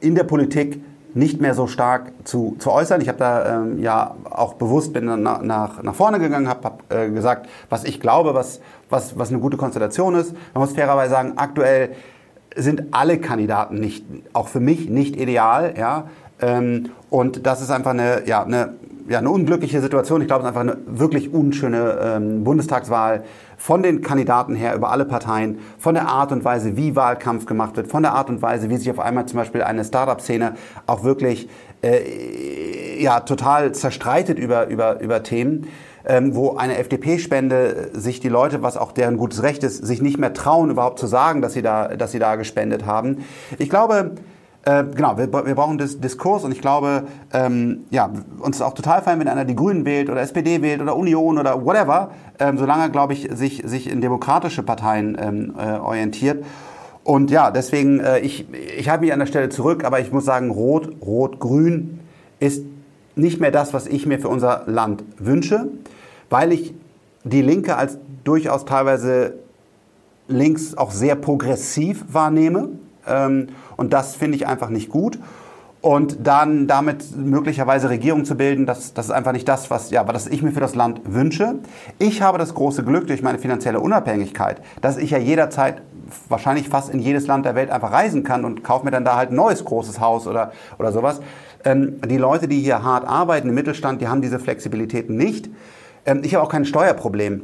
in der Politik nicht mehr so stark zu, zu äußern. Ich habe da ähm, ja auch bewusst bin nach, nach, nach vorne gegangen, habe hab, äh, gesagt, was ich glaube, was, was, was eine gute Konstellation ist. Man muss fairerweise sagen, aktuell sind alle Kandidaten nicht, auch für mich nicht ideal. Ja? Ähm, und das ist einfach eine, ja, eine, ja, eine unglückliche Situation. Ich glaube, es ist einfach eine wirklich unschöne ähm, Bundestagswahl von den Kandidaten her über alle Parteien, von der Art und Weise, wie Wahlkampf gemacht wird, von der Art und Weise, wie sich auf einmal zum Beispiel eine Startup-Szene auch wirklich äh, ja, total zerstreitet über, über, über Themen. Ähm, wo eine FDP-Spende sich die Leute, was auch deren gutes Recht ist, sich nicht mehr trauen, überhaupt zu sagen, dass sie da, dass sie da gespendet haben. Ich glaube, äh, genau, wir, wir brauchen Dis Diskurs und ich glaube, ähm, ja, uns ist auch total fein, wenn einer die Grünen wählt oder SPD wählt oder Union oder whatever, ähm, solange, glaube ich, sich, sich in demokratische Parteien ähm, äh, orientiert. Und ja, deswegen, äh, ich, ich halte mich an der Stelle zurück, aber ich muss sagen, Rot, Rot, Grün ist nicht mehr das, was ich mir für unser Land wünsche, weil ich die Linke als durchaus teilweise links auch sehr progressiv wahrnehme. Ähm, und das finde ich einfach nicht gut. Und dann damit möglicherweise Regierung zu bilden, das, das ist einfach nicht das, was, ja, was ich mir für das Land wünsche. Ich habe das große Glück durch meine finanzielle Unabhängigkeit, dass ich ja jederzeit wahrscheinlich fast in jedes Land der Welt einfach reisen kann und kaufe mir dann da halt ein neues großes Haus oder, oder sowas. Ähm, die Leute, die hier hart arbeiten im Mittelstand, die haben diese Flexibilitäten nicht. Ähm, ich habe auch kein Steuerproblem.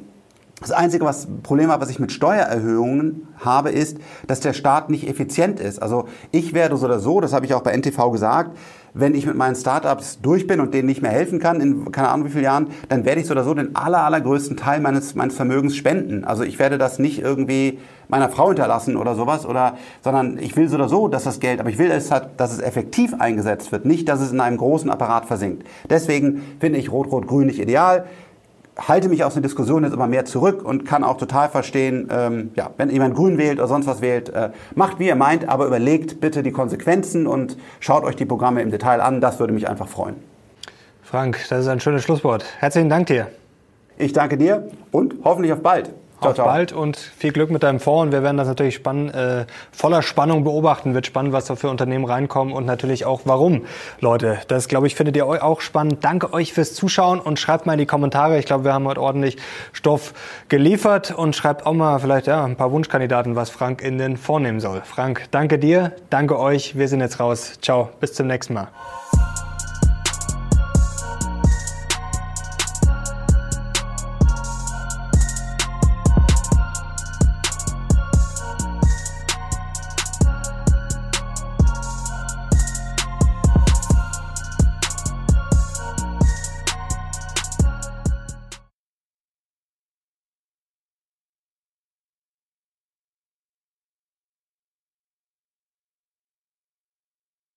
Das einzige was, Problem, was ich mit Steuererhöhungen habe, ist, dass der Staat nicht effizient ist. Also ich werde so oder so, das habe ich auch bei NTV gesagt, wenn ich mit meinen Startups durch bin und denen nicht mehr helfen kann, in keine Ahnung wie vielen Jahren, dann werde ich so oder so den aller, allergrößten Teil meines, meines Vermögens spenden. Also ich werde das nicht irgendwie meiner Frau hinterlassen oder sowas, oder, sondern ich will so oder so, dass das Geld, aber ich will, dass es effektiv eingesetzt wird, nicht, dass es in einem großen Apparat versinkt. Deswegen finde ich Rot-Rot-Grün nicht ideal halte mich aus der Diskussion jetzt immer mehr zurück und kann auch total verstehen, ähm, ja, wenn jemand Grün wählt oder sonst was wählt, äh, macht wie ihr meint, aber überlegt bitte die Konsequenzen und schaut euch die Programme im Detail an. Das würde mich einfach freuen. Frank, das ist ein schönes Schlusswort. Herzlichen Dank dir. Ich danke dir und hoffentlich auf bald. Ciao, auf ciao. bald und viel Glück mit deinem Fonds. Und wir werden das natürlich spann äh, voller Spannung beobachten. Wird spannend, was da für Unternehmen reinkommen und natürlich auch warum. Leute, das glaube ich, findet ihr auch spannend. Danke euch fürs Zuschauen und schreibt mal in die Kommentare. Ich glaube, wir haben heute ordentlich Stoff geliefert und schreibt auch mal vielleicht ja, ein paar Wunschkandidaten, was Frank in den Fonds nehmen soll. Frank, danke dir, danke euch. Wir sind jetzt raus. Ciao, bis zum nächsten Mal.